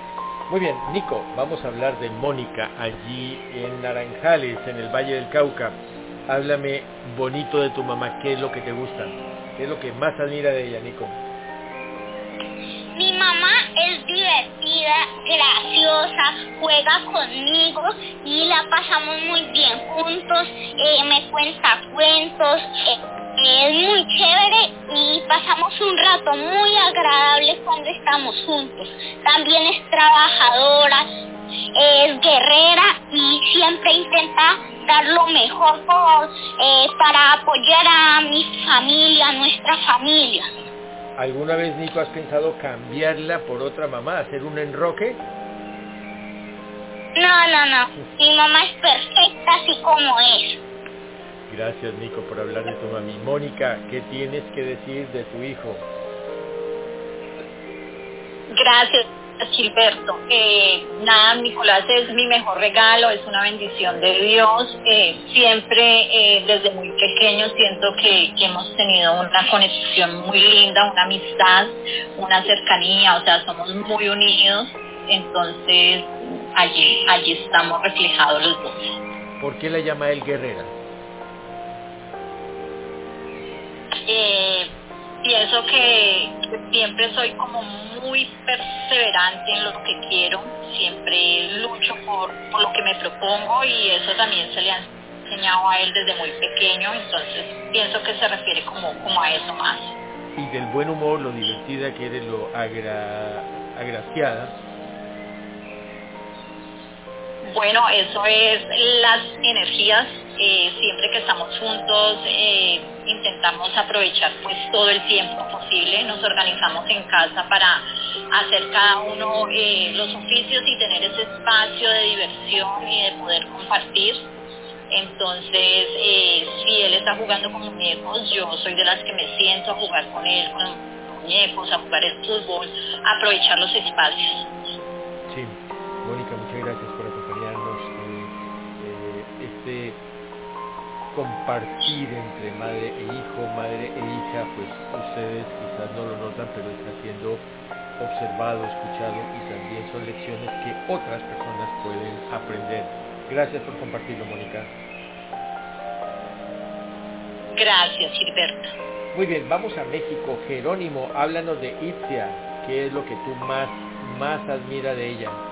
Muy bien, Nico, vamos a hablar de Mónica allí en Naranjales, en el Valle del Cauca. Háblame bonito de tu mamá, ¿qué es lo que te gusta? ¿Qué es lo que más admira de ella, Nico? Mi mamá es divertida, graciosa, juega conmigo y la pasamos muy bien juntos, eh, me cuenta cuentos, eh, es muy chévere y pasamos un rato muy agradable cuando estamos juntos. También es trabajadora, es guerrera y siempre intenta dar lo mejor eh, para apoyar a mi familia, a nuestra familia. ¿Alguna vez, Nico, has pensado cambiarla por otra mamá, hacer un enroque? No, no, no. Mi mamá es perfecta así como es. Gracias, Nico, por hablar de tu mami. Mónica, ¿qué tienes que decir de tu hijo? Gracias. Gilberto. Eh, nada, Nicolás es mi mejor regalo, es una bendición de Dios. Eh, siempre eh, desde muy pequeño siento que, que, hemos tenido una conexión muy linda, una amistad, una cercanía, o sea, somos muy unidos. Entonces, allí, allí estamos reflejados los dos. ¿Por qué la llama él guerrera? Pienso que siempre soy como muy perseverante en lo que quiero, siempre lucho por, por lo que me propongo y eso también se le ha enseñado a él desde muy pequeño, entonces pienso que se refiere como, como a eso más. Y del buen humor, lo divertida que eres, lo agra, agraciada. Bueno, eso es las energías eh, siempre que estamos juntos eh, intentamos aprovechar pues todo el tiempo posible, nos organizamos en casa para hacer cada uno eh, los oficios y tener ese espacio de diversión y de poder compartir. Entonces, si él está jugando con muñecos, yo soy de las que me siento a jugar con él, con muñecos, a jugar el fútbol, a aprovechar los espacios. Sí, Mónica, compartir entre madre e hijo, madre e hija, pues ustedes quizás no lo notan, pero está siendo observado, escuchado y también son lecciones que otras personas pueden aprender. Gracias por compartirlo, Mónica. Gracias, Gilberto. Muy bien, vamos a México. Jerónimo, háblanos de Itzia. ¿Qué es lo que tú más, más admira de ella?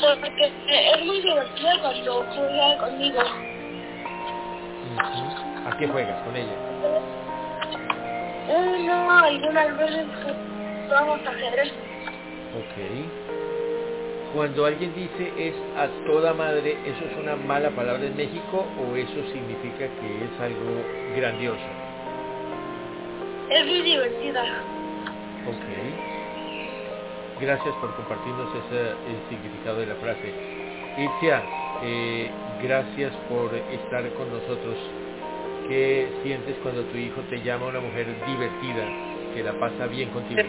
Porque es muy divertido cuando juega conmigo. ¿A qué juegas con ella? No, algunas veces vamos a ajedrez. Ok. Cuando alguien dice es a toda madre, ¿eso es una mala palabra en México o eso significa que es algo grandioso? Es muy divertida. Ok. Gracias por compartirnos ese el significado de la frase. Itzia, eh, gracias por estar con nosotros. ¿Qué sientes cuando tu hijo te llama una mujer divertida, que la pasa bien contigo?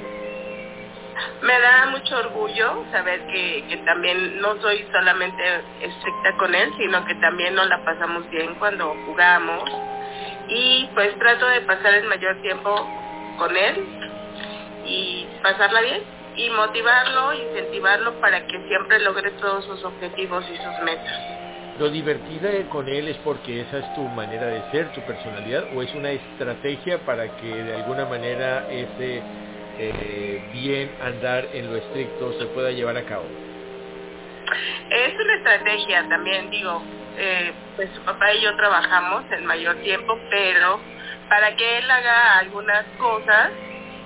Me da mucho orgullo saber que, que también no soy solamente estricta con él, sino que también nos la pasamos bien cuando jugamos. Y pues trato de pasar el mayor tiempo con él y pasarla bien y motivarlo, incentivarlo para que siempre logre todos sus objetivos y sus metas. ¿Lo divertida con él es porque esa es tu manera de ser, tu personalidad, o es una estrategia para que de alguna manera ese eh, bien andar en lo estricto se pueda llevar a cabo? Es una estrategia también, digo, eh, pues su papá y yo trabajamos el mayor tiempo, pero para que él haga algunas cosas,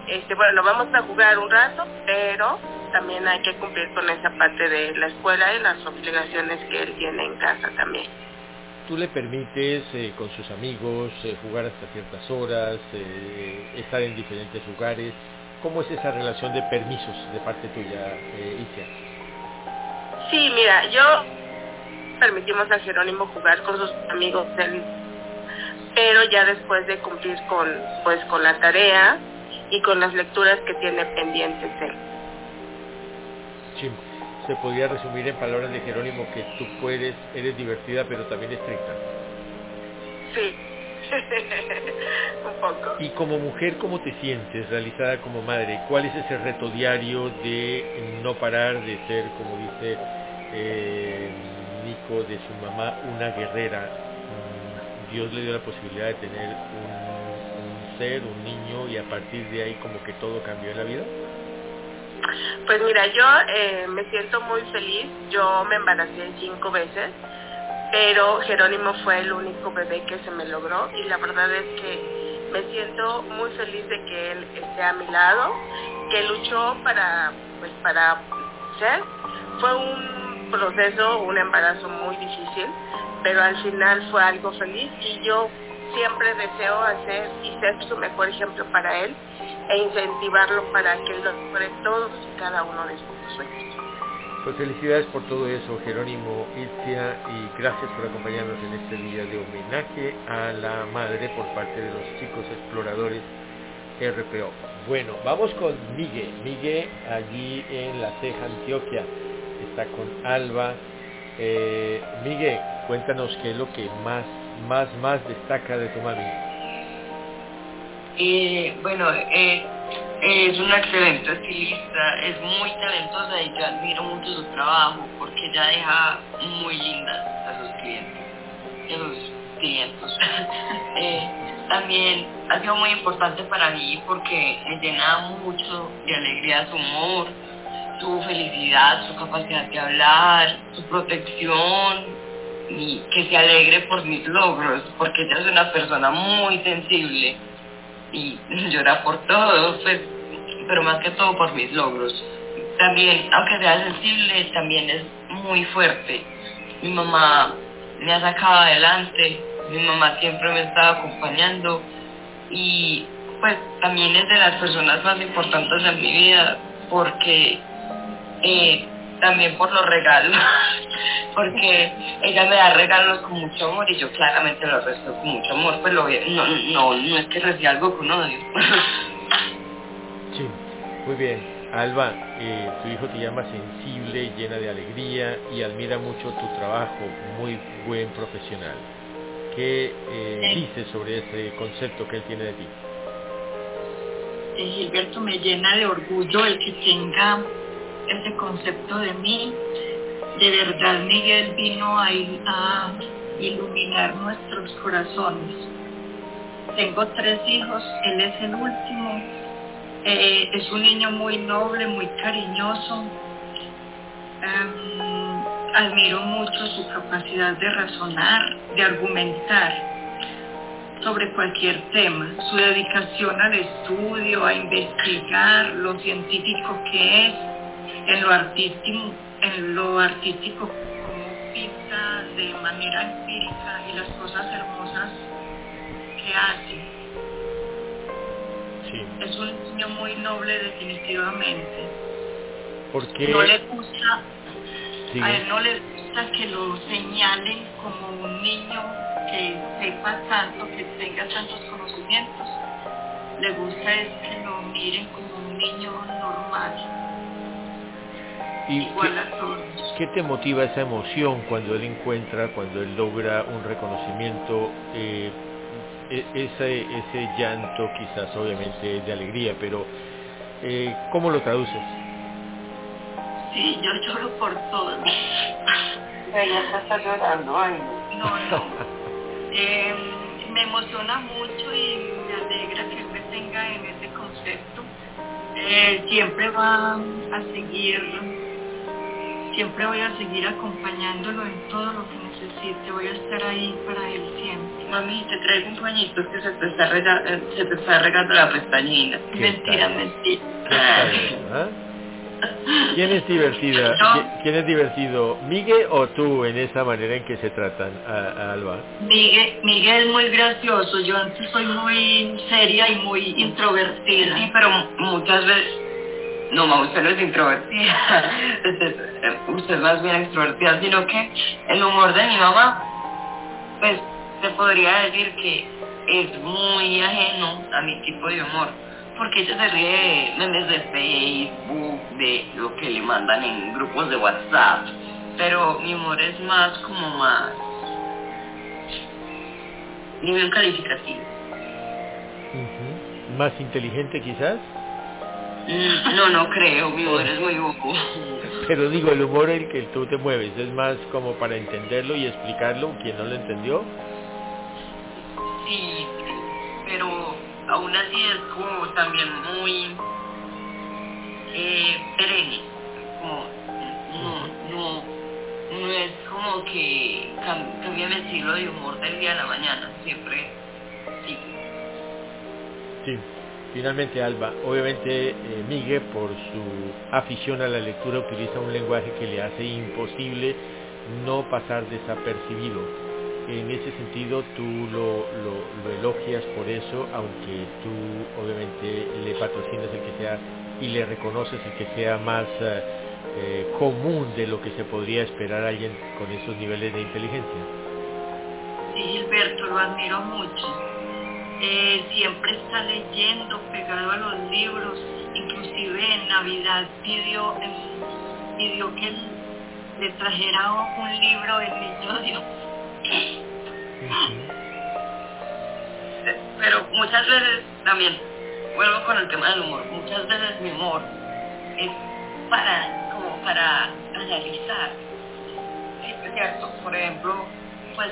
este, bueno, vamos a jugar un rato, pero también hay que cumplir con esa parte de la escuela y las obligaciones que él tiene en casa también. ¿Tú le permites eh, con sus amigos eh, jugar hasta ciertas horas, eh, estar en diferentes lugares? ¿Cómo es esa relación de permisos de parte tuya, Isia? Sí, mira, yo permitimos a Jerónimo jugar con sus amigos, pero ya después de cumplir con, pues, con la tarea, y con las lecturas que tiene pendientes él. Sí, se podría resumir en palabras de Jerónimo que tú puedes, eres divertida pero también estricta. Sí, un poco. Y como mujer, ¿cómo te sientes realizada como madre? ¿Cuál es ese reto diario de no parar de ser, como dice eh, Nico, de su mamá, una guerrera? Mm, Dios le dio la posibilidad de tener un ser, un niño, y a partir de ahí como que todo cambió en la vida? Pues mira, yo eh, me siento muy feliz. Yo me embaracé cinco veces, pero Jerónimo fue el único bebé que se me logró y la verdad es que me siento muy feliz de que él esté a mi lado, que luchó para, pues para ser. Fue un proceso, un embarazo muy difícil, pero al final fue algo feliz y yo siempre deseo hacer y ser su mejor ejemplo para él e incentivarlo para que él logre todos y cada uno de sus sueños. Pues felicidades por todo eso, Jerónimo Itzia, y gracias por acompañarnos en este día de homenaje a la madre por parte de los chicos exploradores RPO. Bueno, vamos con Miguel. Miguel allí en La Ceja, Antioquia. Está con Alba. Eh, Miguel, cuéntanos qué es lo que más, más, más destaca de tu mami. Eh, bueno, eh, es una excelente estilista, es muy talentosa y yo admiro mucho su trabajo porque ella deja muy lindas a sus clientes a sus clientes. eh, también ha sido muy importante para mí porque me llena mucho de alegría su humor, su felicidad, su capacidad de hablar, su protección y que se alegre por mis logros, porque ella es una persona muy sensible y llora por todo, pues, pero más que todo por mis logros. También, aunque sea sensible, también es muy fuerte. Mi mamá me ha sacado adelante, mi mamá siempre me estaba acompañando y pues también es de las personas más importantes en mi vida porque eh, también por los regalos, porque ella me da regalos con mucho amor y yo claramente los recibo con mucho amor, pues lo, no, no, no es que reciba algo con odio. Sí, muy bien. Alba, eh, tu hijo te llama sensible, llena de alegría y admira mucho tu trabajo, muy buen profesional. ¿Qué eh, dices sobre ese concepto que él tiene de ti? Gilberto me llena de orgullo el que tenga ese concepto de mí. De verdad Miguel vino a, a iluminar nuestros corazones. Tengo tres hijos, él es el último. Eh, es un niño muy noble, muy cariñoso. Um, admiro mucho su capacidad de razonar, de argumentar sobre cualquier tema, su dedicación al estudio, a investigar lo científico que es, en lo artístico, en lo artístico como pinta de manera empírica y las cosas hermosas que hace. Sí. Es un niño muy noble definitivamente. Porque No le gusta, Sí. a él no le gusta que lo señalen como un niño que sepa tanto, que tenga tantos conocimientos. Le gusta es que lo miren como un niño normal, ¿Y igual qué, te motiva esa emoción cuando él encuentra, cuando él logra un reconocimiento? eh, e- ese, ese llanto quizás obviamente es de alegría, pero eh, ¿cómo lo traduces? Sí, yo lloro por todo. Ella está llorando, ay. No, no. Eh, me emociona mucho y me alegra que él me tenga en ese concepto. Eh, siempre va a seguir, siempre voy a seguir acompañándolo en todo lo que necesite. Voy a estar ahí para él siempre. Mami, te traigo un pañito es que se te está, rega- eh, se te está regando la pestañina. ¿Qué Mentira, tal? mentira. ¿Qué tal eso, ah? ¿Quién es divertida? ¿Qui- ¿Quién es divertido? ¿Miguel o tú en esa manera en que se tratan a, a Alba? Miguel, Miguel es muy gracioso. Yo antes soy muy seria y muy introvertida. Sí, pero muchas veces... No, ma, usted no es introvertida. Usted, es más bien extrovertida, sino que el humor de mi mamá, pues se podría decir que es muy ajeno a mi tipo de humor. Porque ella se ríe de memes de Facebook, de lo que le mandan en grupos de WhatsApp. Pero mi humor es más como más... Nivel calificativo. Ujú. ¿Más inteligente quizás? No, no creo, mi humor es muy bobo. Pero digo, el humor en el que tú te mueves es más como para entenderlo y explicarlo, quien no lo entendió. Sí, pero aún así es como también muy eh, perenne. Como, no, no, no es como que cam- cambia mi estilo de humor del día a la mañana. Siempre, sí. Sí. Finalmente, Alba, obviamente eh, Miguel, por su afición a la lectura, utiliza un lenguaje que le hace imposible no pasar desapercibido. En ese sentido, tú lo, lo, lo elogias por eso, aunque tú obviamente le patrocinas el que sea y le reconoces el que sea más eh, eh, común de lo que se podría esperar a alguien con esos niveles de inteligencia. Sí, Gilberto, lo admiro mucho. Eh, siempre está leyendo, pegado a los libros, inclusive en Navidad pidió, em, pidió que le trajera un libro el niño Dios. Pero muchas veces también, vuelvo con el tema del humor, muchas veces mi humor es para, como para analizar. Es cierto, por ejemplo, pues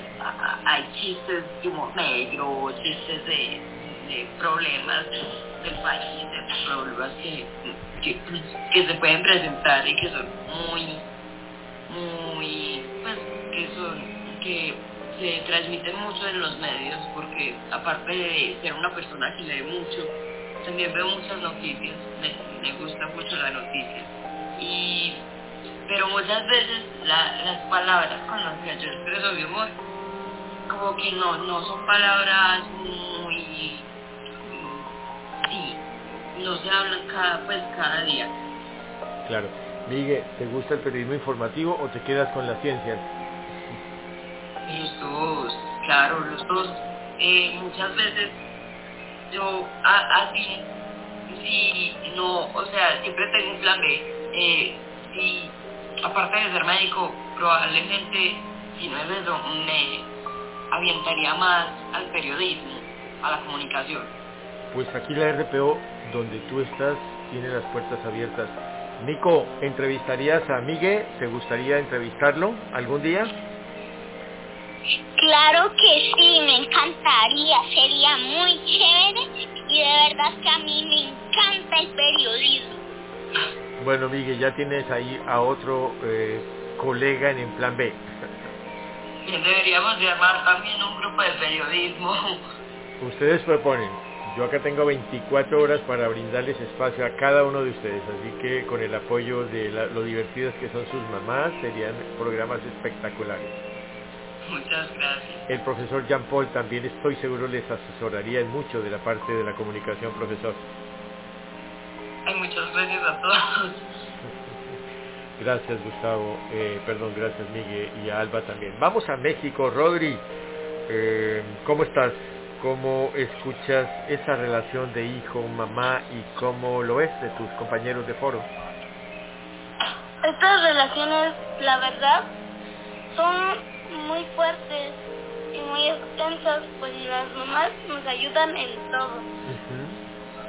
hay chistes de humor negro, chistes de, de problemas del país, de problemas que, que, se pueden presentar y que son muy, muy, pues que son, que se transmiten mucho en los medios porque aparte de ser una persona que lee mucho, también veo muchas noticias, me, me gusta mucho la noticia. Y, pero muchas veces la, las palabras con las que yo expreso mi humor, como que no, no son palabras muy, sí, no se hablan cada, pues, cada día. Claro. Miguel, ¿te gusta el periodismo informativo o te quedas con la ciencia? Los dos, claro, los dos. Eh, muchas veces yo así, si no, o sea, siempre tengo un plan B. Eh, si, aparte de ser médico, probablemente, si no es eso, me avientaría más al periodismo, a la comunicación. Pues aquí la RPO, donde tú estás, tiene las puertas abiertas. Nico, ¿entrevistarías a Miguel? ¿Te gustaría entrevistarlo algún día? Claro que sí, me encantaría, sería muy chévere y de verdad que a mí me encanta el periodismo. Bueno, Miguel, ya tienes ahí a otro eh, colega en el plan B. Deberíamos llamar también un grupo de periodismo. Ustedes proponen. Yo acá tengo 24 horas para brindarles espacio a cada uno de ustedes, así que con el apoyo de la, lo divertidas que son sus mamás, serían programas espectaculares. Muchas gracias. El profesor Jean Paul también estoy seguro les asesoraría en mucho de la parte de la comunicación, profesor. Muchas gracias a todos. Gracias Gustavo, eh, perdón, gracias Miguel y a Alba también. Vamos a México, Rodri. Eh, ¿Cómo estás? ¿Cómo escuchas esa relación de hijo, mamá y cómo lo es de tus compañeros de foro? Estas relaciones, la verdad, son muy fuertes y muy extensas, pues las mamás nos ayudan en todo.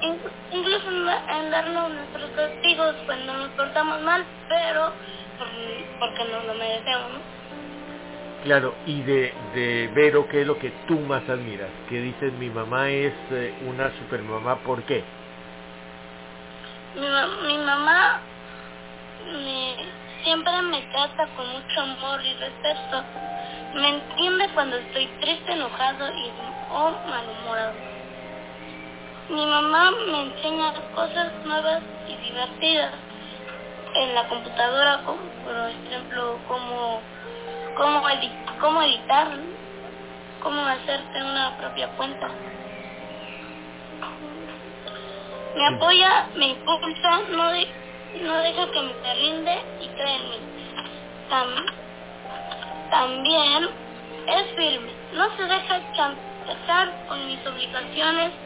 Incluso en darnos nuestros castigos cuando nos portamos mal, pero porque nos lo merecemos, ¿no? Claro, y de, de Vero, ¿qué es lo que tú más admiras? Que dices, mi mamá es eh, una super mamá, ¿por qué? Mi, mi mamá me, siempre me trata con mucho amor y respeto. Me entiende cuando estoy triste, enojado y o malhumorado. Mi mamá me enseña cosas nuevas y divertidas en la computadora, como, por ejemplo, cómo, edi cómo editar, cómo hacerte una propia cuenta. Me apoya, me impulsa, no, de, no deja que me rinde y cree en mí. Tam, también es firme, no se deja chantajear con mis obligaciones,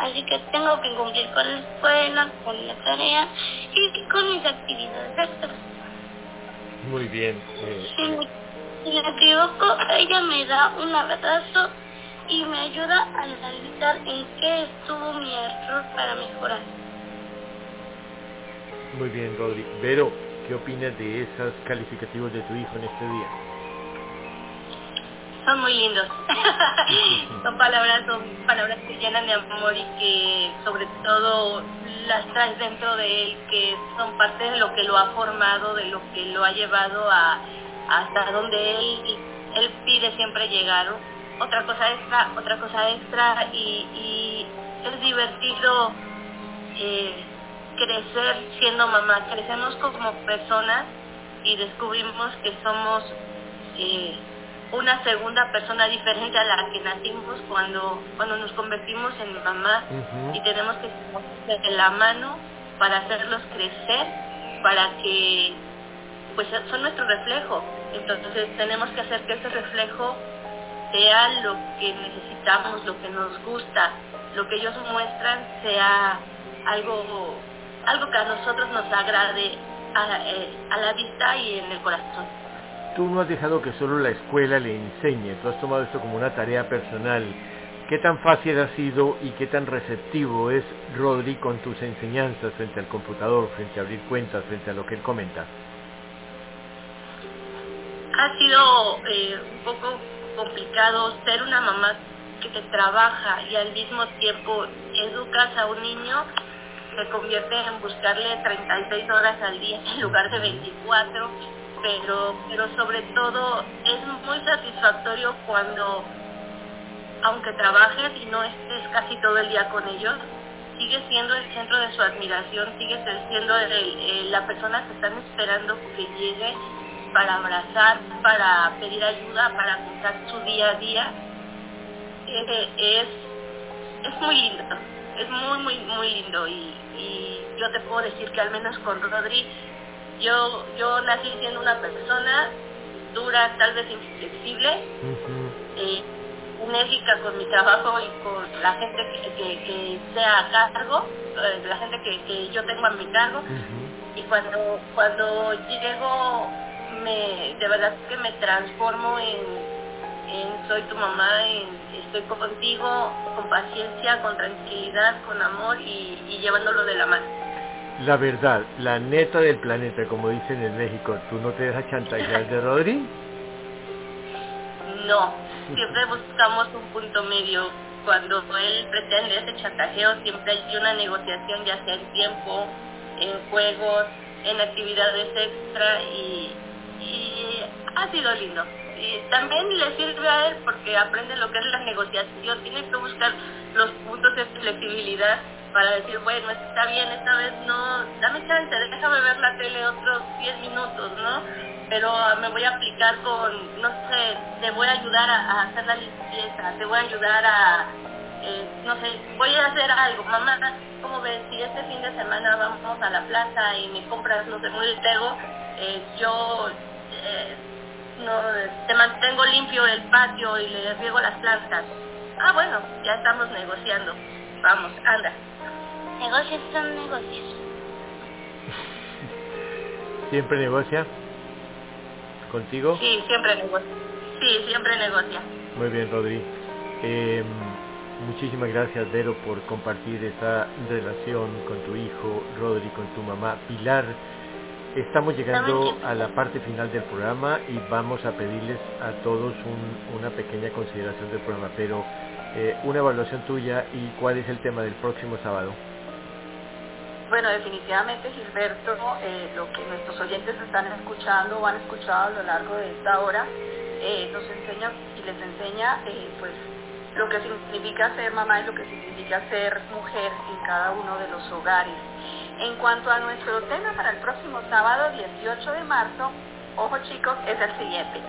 así que tengo que cumplir con la escuela, con la tarea y con mis actividades extras. Muy bien. Eh, si me equivoco, ella me da un abrazo y me ayuda a analizar en qué estuvo mi error para mejorar. Muy bien, Rodri. Vero, ¿qué opinas de esos calificativos de tu hijo en este día? Son muy lindos. son palabras, son palabras que llenan de amor y que sobre todo las traes dentro de él, que son parte de lo que lo ha formado, de lo que lo ha llevado a hasta donde él, él pide siempre llegar. Otra cosa extra, otra cosa extra y, y es divertido eh, crecer siendo mamá. Crecemos como personas y descubrimos que somos eh, una segunda persona diferente a la que nacimos cuando, cuando nos convertimos en mamá y tenemos que estar de la mano para hacerlos crecer, para que pues son nuestro reflejo. Entonces tenemos que hacer que ese reflejo sea lo que necesitamos, lo que nos gusta, lo que ellos muestran sea algo, algo que a nosotros nos agrade a, eh, a la vista y en el corazón. Tú no has dejado que solo la escuela le enseñe, tú has tomado esto como una tarea personal. ¿Qué tan fácil ha sido y qué tan receptivo es Rodri con tus enseñanzas frente al computador, frente a abrir cuentas, frente a lo que él comenta? Ha sido eh, un poco complicado ser una mamá que te trabaja y al mismo tiempo educas a un niño se convierte en buscarle 36 horas al día en lugar de 24, pero, pero sobre todo es muy satisfactorio cuando, aunque trabajes y no estés casi todo el día con ellos, sigues siendo el centro de su admiración, sigues siendo la persona que están esperando que llegue para abrazar, para pedir ayuda, para contar su día a día. Eh, es, es muy lindo es muy, muy, muy lindo y, yo te puedo decir que al menos con Rodri, yo, yo nací siendo una persona dura, tal vez inflexible, eh, enérgica con mi trabajo y con la gente que, que, sea a cargo, eh, la gente que, que, yo tengo a mi cargo. Y cuando, cuando llego, me, de verdad que me transformo en soy tu mamá, estoy contigo con paciencia, con tranquilidad, con amor y, llevándolo de la mano. La verdad, la neta del planeta, como dicen en México, ¿tú no te dejas chantajear de Rodri? No, siempre buscamos un punto medio. Cuando él pretende ese chantajeo, siempre hay una negociación, ya sea en tiempo, en juegos, en actividades extra y ha sido lindo y también le sirve a él porque aprende lo que es la negociación, tiene que buscar los puntos de flexibilidad para decir, bueno, está bien, esta vez no, dame chance, déjame ver la tele otros 10 minutos, ¿no? Pero me voy a aplicar con, no sé, te voy a ayudar a, hacer la limpieza, te voy a ayudar a, eh, no sé, voy a hacer algo, mamá, ¿cómo ves? Si este fin de semana vamos a la plaza y me compras, no sé, un litego, eh, yo... Eh, no te mantengo limpio el patio y le riego las plantas. Ah, bueno, ya estamos negociando. Vamos, anda. Negocios son negocios. ¿Siempre negocia? ¿Contigo? Sí, siempre negocia. Sí, siempre negocia. Muy bien, Rodri. Eh, muchísimas gracias, Vero, por compartir esa relación con tu hijo, Rodri, con tu mamá, Pilar. Estamos llegando a la parte final del programa y vamos a pedirles a todos una pequeña consideración del programa, pero eh, una evaluación tuya y cuál es el tema del próximo sábado. Bueno, definitivamente Gilberto, eh, lo que nuestros oyentes están escuchando o han escuchado a lo largo de esta hora, eh, nos enseña y les enseña pues lo que significa ser mamá y lo que significa ser mujer en cada uno de los hogares. En cuanto a nuestro tema para el próximo sábado 18 de marzo, ojo chicos, es el siguiente.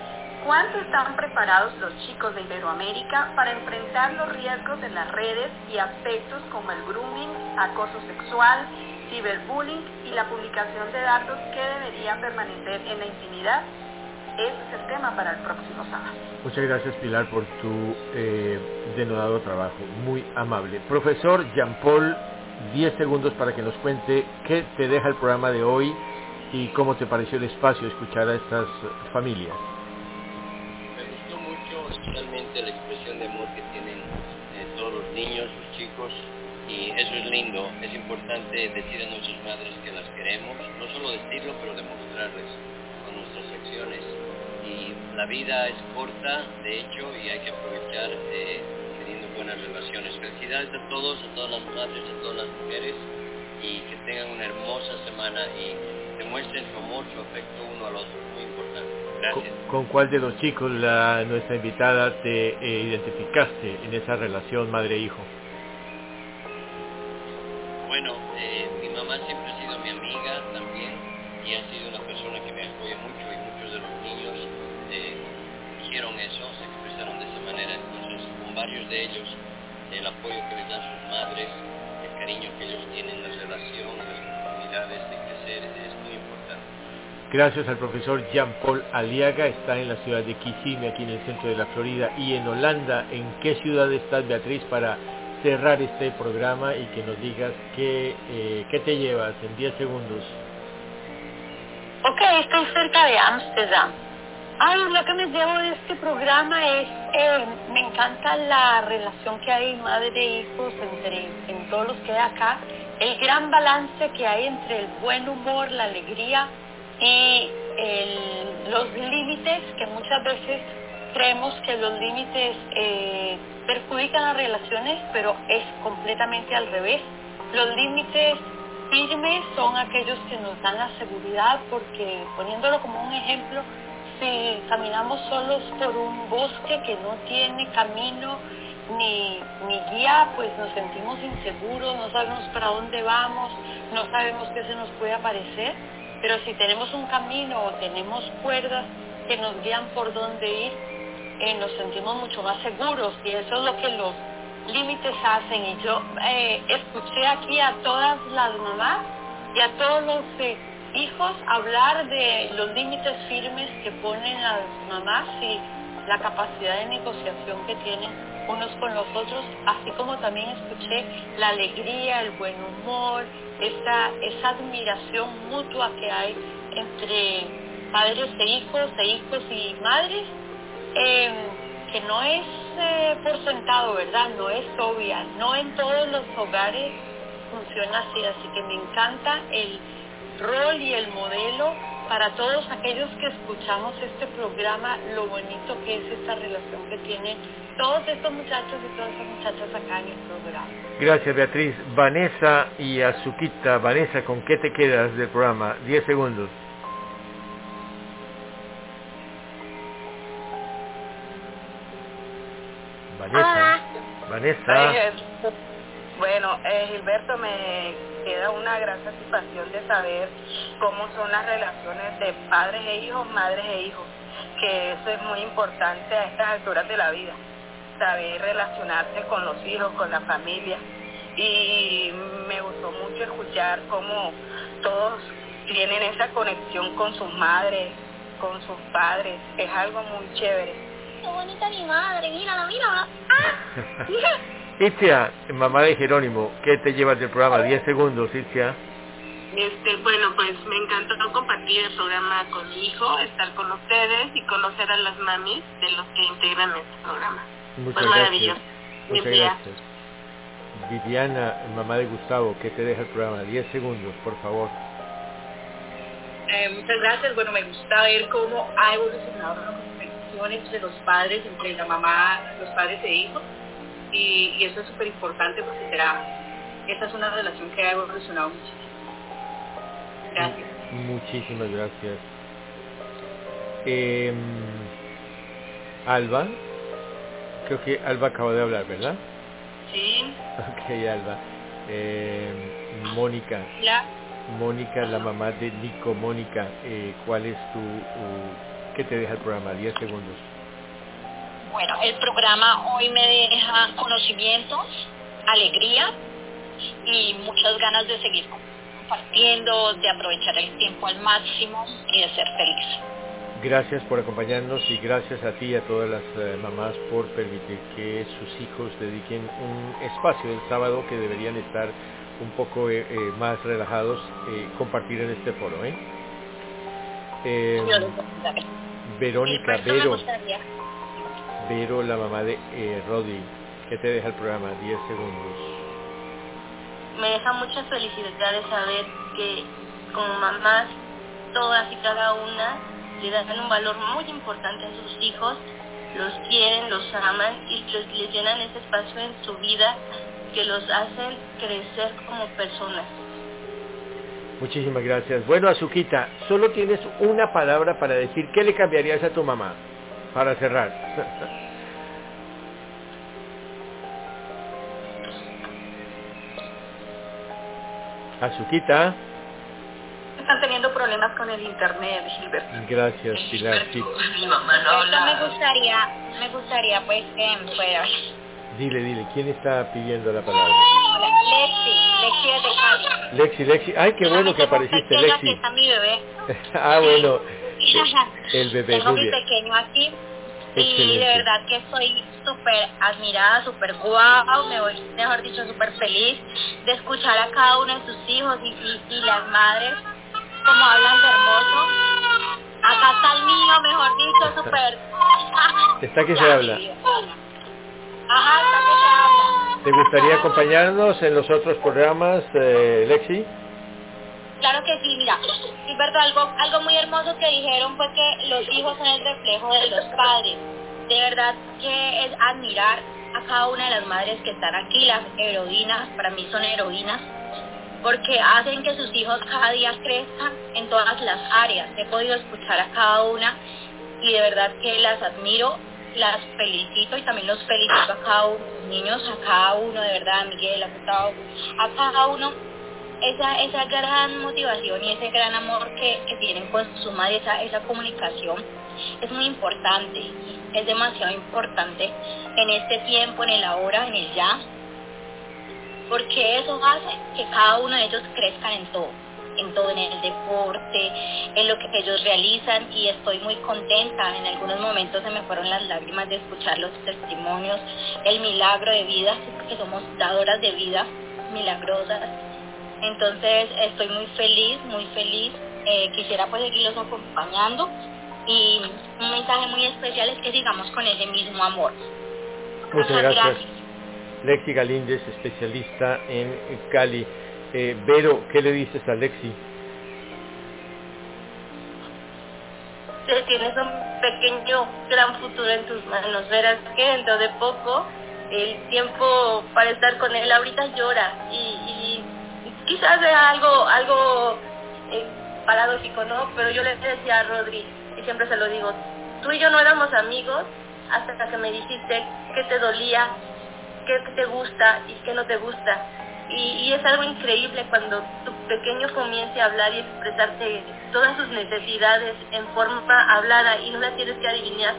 ¿Cuánto están preparados los chicos de Iberoamérica para enfrentar los riesgos de las redes y aspectos como el grooming, acoso sexual, ciberbullying y la publicación de datos que deberían permanecer en la intimidad? Ese es el tema para el próximo sábado. Muchas gracias Pilar por tu eh, denodado trabajo, muy amable. Profesor Jean-Paul 10 segundos para que nos cuente qué te deja el programa de hoy y cómo te pareció el espacio escuchar a estas familias. Me gustó mucho especialmente la expresión de amor que tienen eh, todos los niños, Es importante decir a nuestras madres que las queremos, no solo decirlo, pero demostrarles con nuestras acciones. Y la vida es corta, de hecho, y hay que aprovechar. Eh, buenas relaciones. Felicidades a todos, a todas las madres, a todas las mujeres y que tengan una hermosa semana y demuestren su amor, su afecto uno al otro. Muy importante. Gracias. ¿Con, cuál de los chicos la, nuestra invitada te eh, identificaste en esa relación madre-hijo? Gracias al profesor Jean-Paul Aliaga, está en la ciudad de Kissimmee, aquí en el centro de la Florida, y en Holanda. ¿En qué ciudad estás, Beatriz, para cerrar este programa y que nos digas qué, eh, qué te llevas en 10 segundos? Ok, estoy cerca de Ámsterdam. Ay, lo que me llevo de este programa es, eh, me encanta la relación que hay madre e hijos entre en todos los que hay acá, el gran balance que hay entre el buen humor, la alegría y el- los límites, que muchas veces creemos que los límites eh, perjudican las relaciones, pero es completamente al revés. Los límites firmes son aquellos que nos dan la seguridad, porque poniéndolo como un ejemplo, si caminamos solos por un bosque que no tiene camino ni, ni guía, pues nos sentimos inseguros, no sabemos para dónde vamos, no sabemos qué se nos puede aparecer, pero si tenemos un camino o tenemos cuerdas que nos guían por dónde ir, eh, nos sentimos mucho más seguros y eso es lo que los límites hacen. Y yo eh, escuché aquí a todas las mamás y a todos los eh, hijos hablar de los límites firmes que ponen las mamás y la capacidad de negociación que tienen unos con los otros, así como también escuché la alegría, el buen humor, esa, admiración mutua que hay entre padres e hijos, e hijos y madres, eh, que no es eh, por sentado, ¿verdad? No es obvia, no en todos los hogares funciona así, así que me encanta el rol y el modelo para todos aquellos que escuchamos este programa, lo bonito que es esta relación que tienen todos estos muchachos y todas estas muchachas acá en el programa. Gracias, Beatriz. Vanessa y Azuquita. Vanessa, ¿con qué te quedas del programa? 10 segundos. Vanessa. Vanessa. Eh, Bueno, eh, Gilberto, me queda una gran satisfacción de saber cómo son las relaciones de padres e hijos, madres e hijos, que eso es muy importante a estas alturas de la vida, saber relacionarse con los hijos, con la familia. Y me gustó mucho escuchar cómo todos tienen esa conexión con sus madres, con sus padres, es algo muy chévere. Qué bonita mi madre, mírala, mírala. Itzia, mamá de Jerónimo, ¿qué te llevas del programa? 10 segundos, Itzia. Este, bueno, pues me encantó compartir el programa con mi hijo, estar con ustedes y conocer a las mamis de los que integran este programa. Muchas Fue gracias. maravilloso. Muchas gracias. Viviana, mamá de Gustavo, ¿qué te deja el programa? 10 segundos, por favor. Eh, muchas gracias. Bueno, me gusta ver cómo ha evolucionado la comunicación entre los padres, entre la mamá, los padres e hijos. Y, y eso es súper importante porque será, esta es una relación que ha evolucionado muchísimo. Gracias. Muchísimas gracias. Em, Alba, creo que Alba acaba de hablar, ¿verdad? Sí. Ok, Alba. Em, Mónica, La, Mónica, la mamá de Nico. Mónica, eh, ¿cuál es tu, u- qué te deja el programa? 10 segundos. Bueno, el programa hoy me deja conocimientos, alegría y muchas ganas de seguir compartiendo, de aprovechar el tiempo al máximo y de ser feliz. Gracias por acompañarnos y gracias a ti y a todas las eh, mamás por permitir que sus hijos dediquen un espacio el sábado que deberían estar un poco eh, eh, más relajados, compartir en este foro. Verónica, Vero, Vero, la mamá de eh, Rodi, ¿qué te deja el programa? 10 segundos. me deja mucha felicidad de saber que como mamás, todas y cada una le dan un valor muy importante a sus hijos, los quieren, los aman y les, les llenan ese espacio en su vida que los hacen crecer como personas. Muchísimas gracias. Bueno, Azuquita, solo tienes una palabra para decir qué le cambiarías a tu mamá para cerrar. Azuquita, Están teniendo problemas con el internet, Gilberto. gracias Pilar. Sí, Mi mamá no Esto me gustaría, me gustaría pues que fuera dile, dile, ¿quién está pidiendo la palabra? Lexi, Lexi es de. Lexi, Lexi. Ay, qué bueno que apareciste, Lexi. que está mi bebé. ah, bueno. El bebé, Tengo muy mi pequeño aquí y de verdad que estoy súper admirada, súper guau, me voy, mejor dicho, súper feliz de escuchar a cada uno de sus hijos y, y, y las madres como hablan de hermoso. Acá está el mío, mejor dicho, súper... Está que se habla. ¿Te gustaría acompañarnos en los otros programas, eh, Lexi? Claro que sí, mira, sí, verdad, algo, algo muy hermoso que dijeron fue que los hijos son el reflejo de los padres. De verdad que es admirar a cada una de las madres que están aquí, las heroínas, para mí son heroínas, porque hacen que sus hijos cada día crezcan en todas las áreas. He podido escuchar a cada una y de verdad que las admiro, las felicito y también los felicito a cada uno niños, a cada uno, de verdad, Miguel, a cada uno esa, esa gran motivación y ese gran amor que, que tienen con su madre, esa, esa comunicación, es muy importante, es demasiado importante en este tiempo, en el ahora, en el ya, porque eso hace que cada uno de ellos crezcan en todo, en todo, en el deporte, en lo que ellos realizan y estoy muy contenta. En algunos momentos se me fueron las lágrimas de escuchar los testimonios, el milagro de vida, que somos dadoras de vida milagrosas. Entonces estoy muy feliz, muy feliz. Eh, quisiera pues seguirlos acompañando y un mensaje muy especial es que sigamos con ese mismo amor. Muchas gracias. Lexi Galíndez, especialista en Cali. Eh, Vero, ¿qué le dices a Lexi? que tienes un pequeño gran futuro en tus manos. Verás que dentro de poco el tiempo para estar con él ahorita llora y, quizás sea algo algo eh, paradójico, ¿no? Pero yo le decía a Rodri y siempre se lo digo, tú y yo no éramos amigos hasta que me dijiste que te dolía, qué te gusta y qué no te gusta. Y, es algo increíble cuando tu pequeño comience a hablar y expresarte todas sus necesidades en forma hablada y no la tienes que adivinar.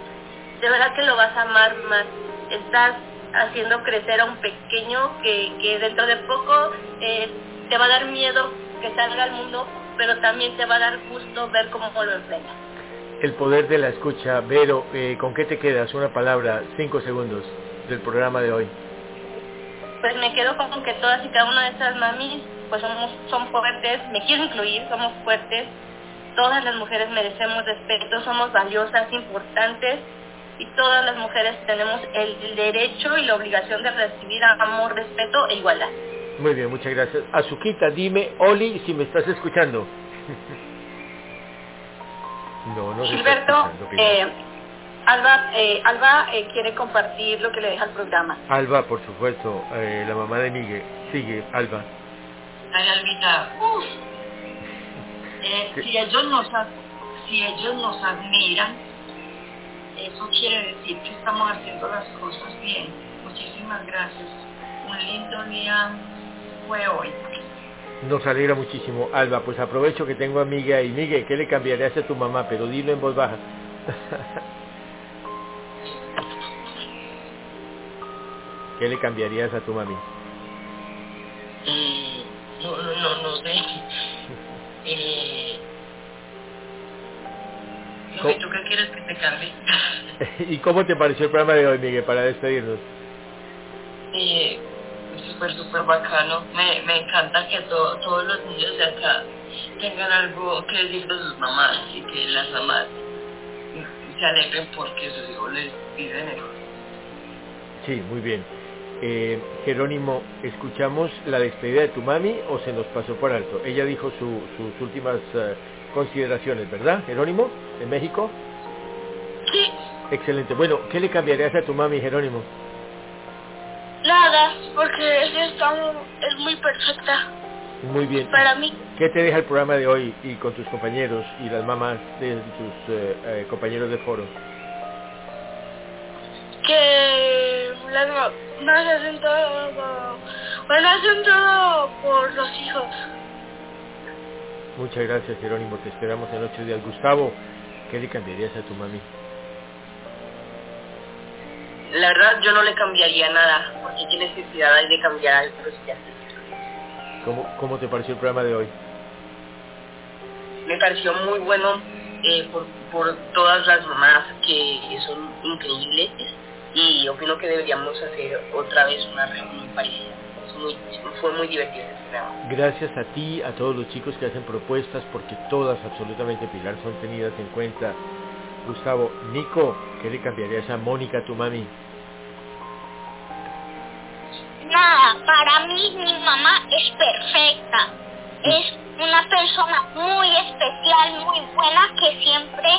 De verdad que lo vas a amar más. Estás haciendo crecer a un pequeño que, que dentro de poco eh, te va a dar miedo que salga al mundo, pero también te va a dar gusto ver cómo lo enfrenta. El poder de la escucha. Vero, eh, ¿con qué te quedas? Una palabra, cinco segundos del programa de hoy. Pues me quedo con que todas y cada una de esas mamis pues somos, son fuertes, me quiero incluir, somos fuertes, todas las mujeres merecemos respeto, somos valiosas, importantes y todas las mujeres tenemos el derecho y la obligación de recibir amor, respeto e igualdad. Muy bien, muchas gracias. Azuquita, dime, Oli, si me estás escuchando. no, no Gilberto, eh, Alba, eh, Alba eh, quiere compartir lo que le deja el programa. Alba, por supuesto, eh, la mamá de Miguel. Sigue, Alba. Ay, Albita, uf. Eh, si ellos nos si ellos nos admiran, eso quiere decir que estamos haciendo las cosas bien. Muchísimas gracias. Un lindo día fue hoy. Nos alegra muchísimo. Alba, pues aprovecho que tengo a Miguel y Miguel, ¿qué le cambiarías a tu mamá? Pero dilo en voz baja. ¿Qué le cambiarías a tu mami? Mm, no, no, no, no sé. Eh, sé, ¿tú qué quieres que te cambie? ¿Y cómo te pareció el programa de hoy, Miguel, para despedirnos? Eh, súper, súper bacano. Me, me encanta que to- todos los niños de acá tengan algo que decir de sus mamás y que las mamás se alegren porque sus hijos les piden eso. Sí, muy bien. Eh, Jerónimo, ¿escuchamos la despedida de tu mami o se nos pasó por alto? Ella dijo su- sus últimas eh, consideraciones, ¿verdad, Jerónimo? ¿En México? Sí, Excelente. Bueno, ¿qué le cambiarías a tu mami, Jerónimo? nada, porque ella está, es muy perfecta Muy bien. para mí. ¿Qué te deja el programa de hoy y con tus compañeros y las mamás de tus eh, eh, compañeros de foro? Que las hacen todo, bueno, hacen todo por los hijos. Muchas gracias, Jerónimo. Te esperamos en ocho días. Gustavo, ¿qué le cambiarías a tu mami? la verdad yo no le cambiaría nada, porque qué necesidad hay de cambiar algo ya ¿Cómo, ¿Cómo te pareció el programa de hoy? Me pareció muy bueno eh, por, por todas las mamás que son increíbles y opino que deberíamos hacer otra vez una reunión parecida. muy, fue muy divertido este programa. Gracias a ti, a todos los chicos que hacen propuestas, porque todas, absolutamente, Pilar, son tenidas en cuenta. Gustavo, Nico, ¿qué le cambiarías a Mónica, tu mami? Nada, para mí mi mamá es perfecta. Es una persona muy especial, muy buena, que siempre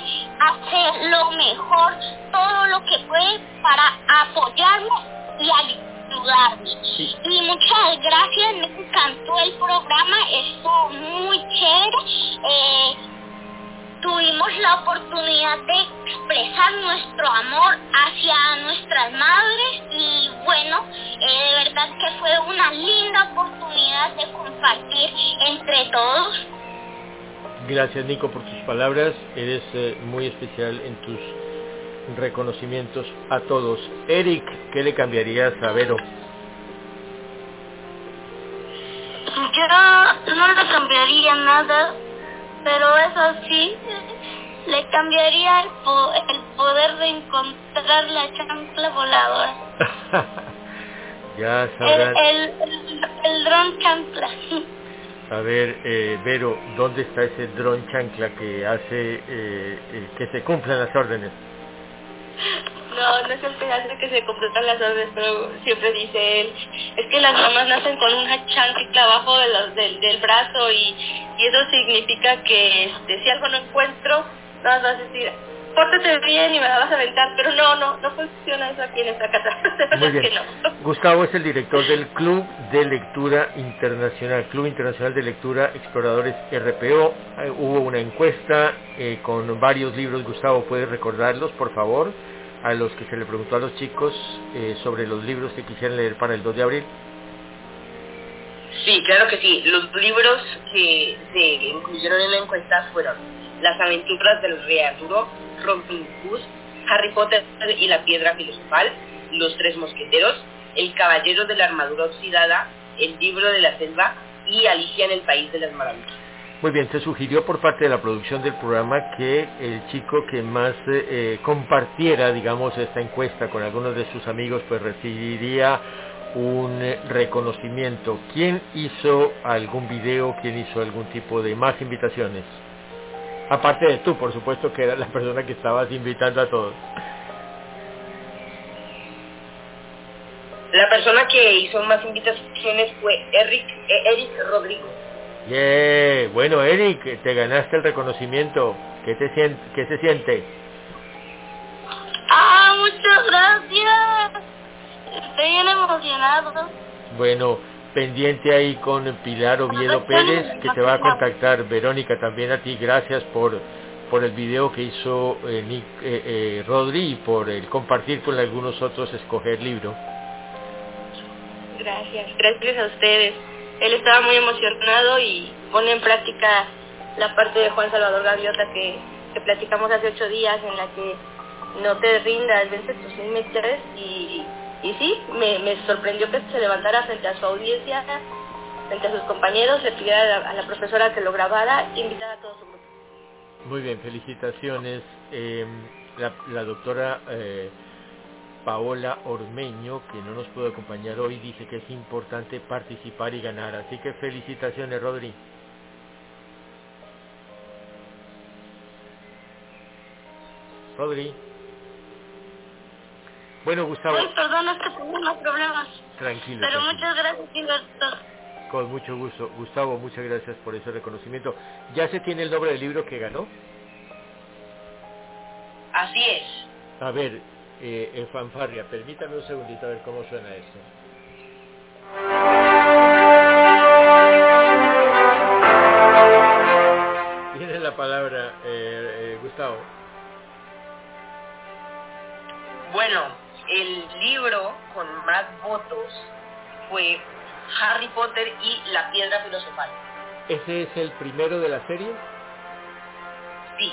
hace lo mejor, todo lo que puede para apoyarme y ayudarme. Y muchas gracias, me encantó el programa, estuvo muy chévere. Eh, tuvimos la oportunidad de expresar nuestro amor hacia nuestras madres y bueno, eh, de verdad que fue una linda oportunidad de compartir entre todos. Gracias Nico por tus palabras, eres eh, muy especial en tus reconocimientos a todos. Eric, ¿qué le cambiarías a Vero? Yo no le cambiaría nada pero eso sí, le cambiaría el, el poder de encontrar la chancla voladora. ya sabrás. El, el, el, dron chancla. A ver, eh, Vero, ¿dónde está ese dron chancla que hace eh, eh, que se cumplan las órdenes? No, no es el hace que se cumplan las órdenes, pero siempre dice él, es que las mamás nacen con una chancla abajo de los, del, del brazo y, y eso significa que este, si algo no encuentro, no vas a decir, pórtate bien y me la vas a aventar, pero no, no, no funciona eso aquí en esta casa. Muy bien. que no. Gustavo es el director del Club de Lectura Internacional, Club Internacional de Lectura Exploradores RPO. Eh, hubo una encuesta eh, con varios libros, Gustavo, ¿puedes recordarlos, por favor? A los que se le preguntó a los chicos eh, sobre los libros que quisieran leer para el 2 de abril. Sí, claro que sí. Los libros que se incluyeron en la encuesta fueron Las aventuras del rey Arturo, Robin Hood, Harry Potter y la piedra filosofal, Los tres mosqueteros, El caballero de la armadura oxidada, El libro de la selva y Alicia en el país de las maravillas. Muy bien, se sugirió por parte de la producción del programa que el chico que más eh, compartiera, digamos, esta encuesta con algunos de sus amigos, pues recibiría un reconocimiento. ¿Quién hizo algún video? ¿Quién hizo algún tipo de más invitaciones? Aparte de tú, por supuesto, que era la persona que estabas invitando a todos. La persona que hizo más invitaciones fue Eric, eh, Eric Rodrigo. Yeah. Bueno, Eric, te ganaste el reconocimiento. ¿Qué, te siente, ¿Qué se siente? Ah, muchas gracias. Estoy bien emocionado. Bueno, pendiente ahí con Pilar Oviedo Pérez, que te va a contactar. Verónica, también a ti, gracias por, por el video que hizo eh, Nick, eh, eh, Rodri y por el compartir con algunos otros escoger libro. Gracias, gracias a ustedes. Él estaba muy emocionado y pone en práctica la parte de Juan Salvador Gaviota que, que platicamos hace ocho días en la que no te rindas, vence tus límites y y sí, me, me, sorprendió que se levantara frente a su audiencia, frente a sus compañeros, le pidiera a la, a la profesora que lo grabara e invitara a todo su grupo. Muy bien, felicitaciones. La, la, doctora eh, Paola Ormeño, que no nos pudo acompañar hoy, dice que es importante participar y ganar. Así que felicitaciones, Rodri. Rodri. Bueno, Gustavo. Ay, perdón, es que tengo problemas. Tranquilo. Pero tranquilo. muchas gracias, Gilberto. Con mucho gusto. Gustavo, muchas gracias por ese reconocimiento. ¿Ya se tiene el nombre del libro que ganó? Así es. A ver, eh, en fanfarria, permítame un segundito a ver cómo suena esto. Tiene la palabra, eh, eh, Gustavo. Bueno, el libro con más votos fue Harry Potter y la piedra filosofal. ¿Ese es el primero de la serie? Sí.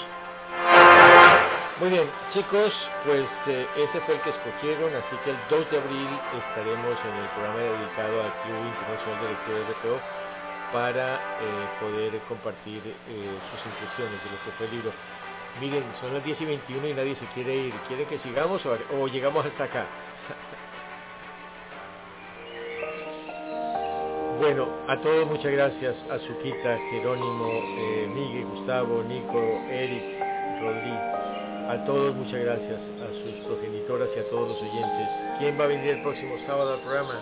Muy bien, chicos, pues eh, ese fue el que escogieron, así que el 2 de abril estaremos en el programa dedicado al Club Internacional de Lectura de RPO para eh, poder compartir eh, sus impresiones de lo que fue el libro. Miren, son las 10 y 21 y nadie se quiere ir. ¿Quiere que sigamos o, llegamos hasta acá? Bueno, a todos muchas gracias, a Suquita, Jerónimo, Miguel, Gustavo, Nico, Eric, Rodri, a todos muchas gracias, a sus progenitoras y a todos los oyentes. ¿Quién va a venir el próximo sábado al programa?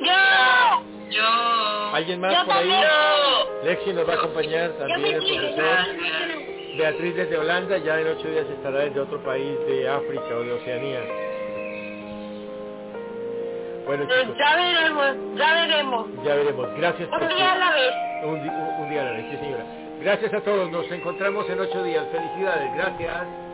Yo. Yo. ¿Alguien más Yo por ahí? Lexi nos va a acompañar también el profesor. Beatriz desde Holanda, ya en ocho días estará desde otro país de África o de Oceanía. Bueno chicos, ya veremos, ya veremos. ya veremos. Gracias por Un su- día a la vez. un, un- un día a la vez, sí señora. Gracias a todos, nos encontramos en ocho días. Felicidades, gracias.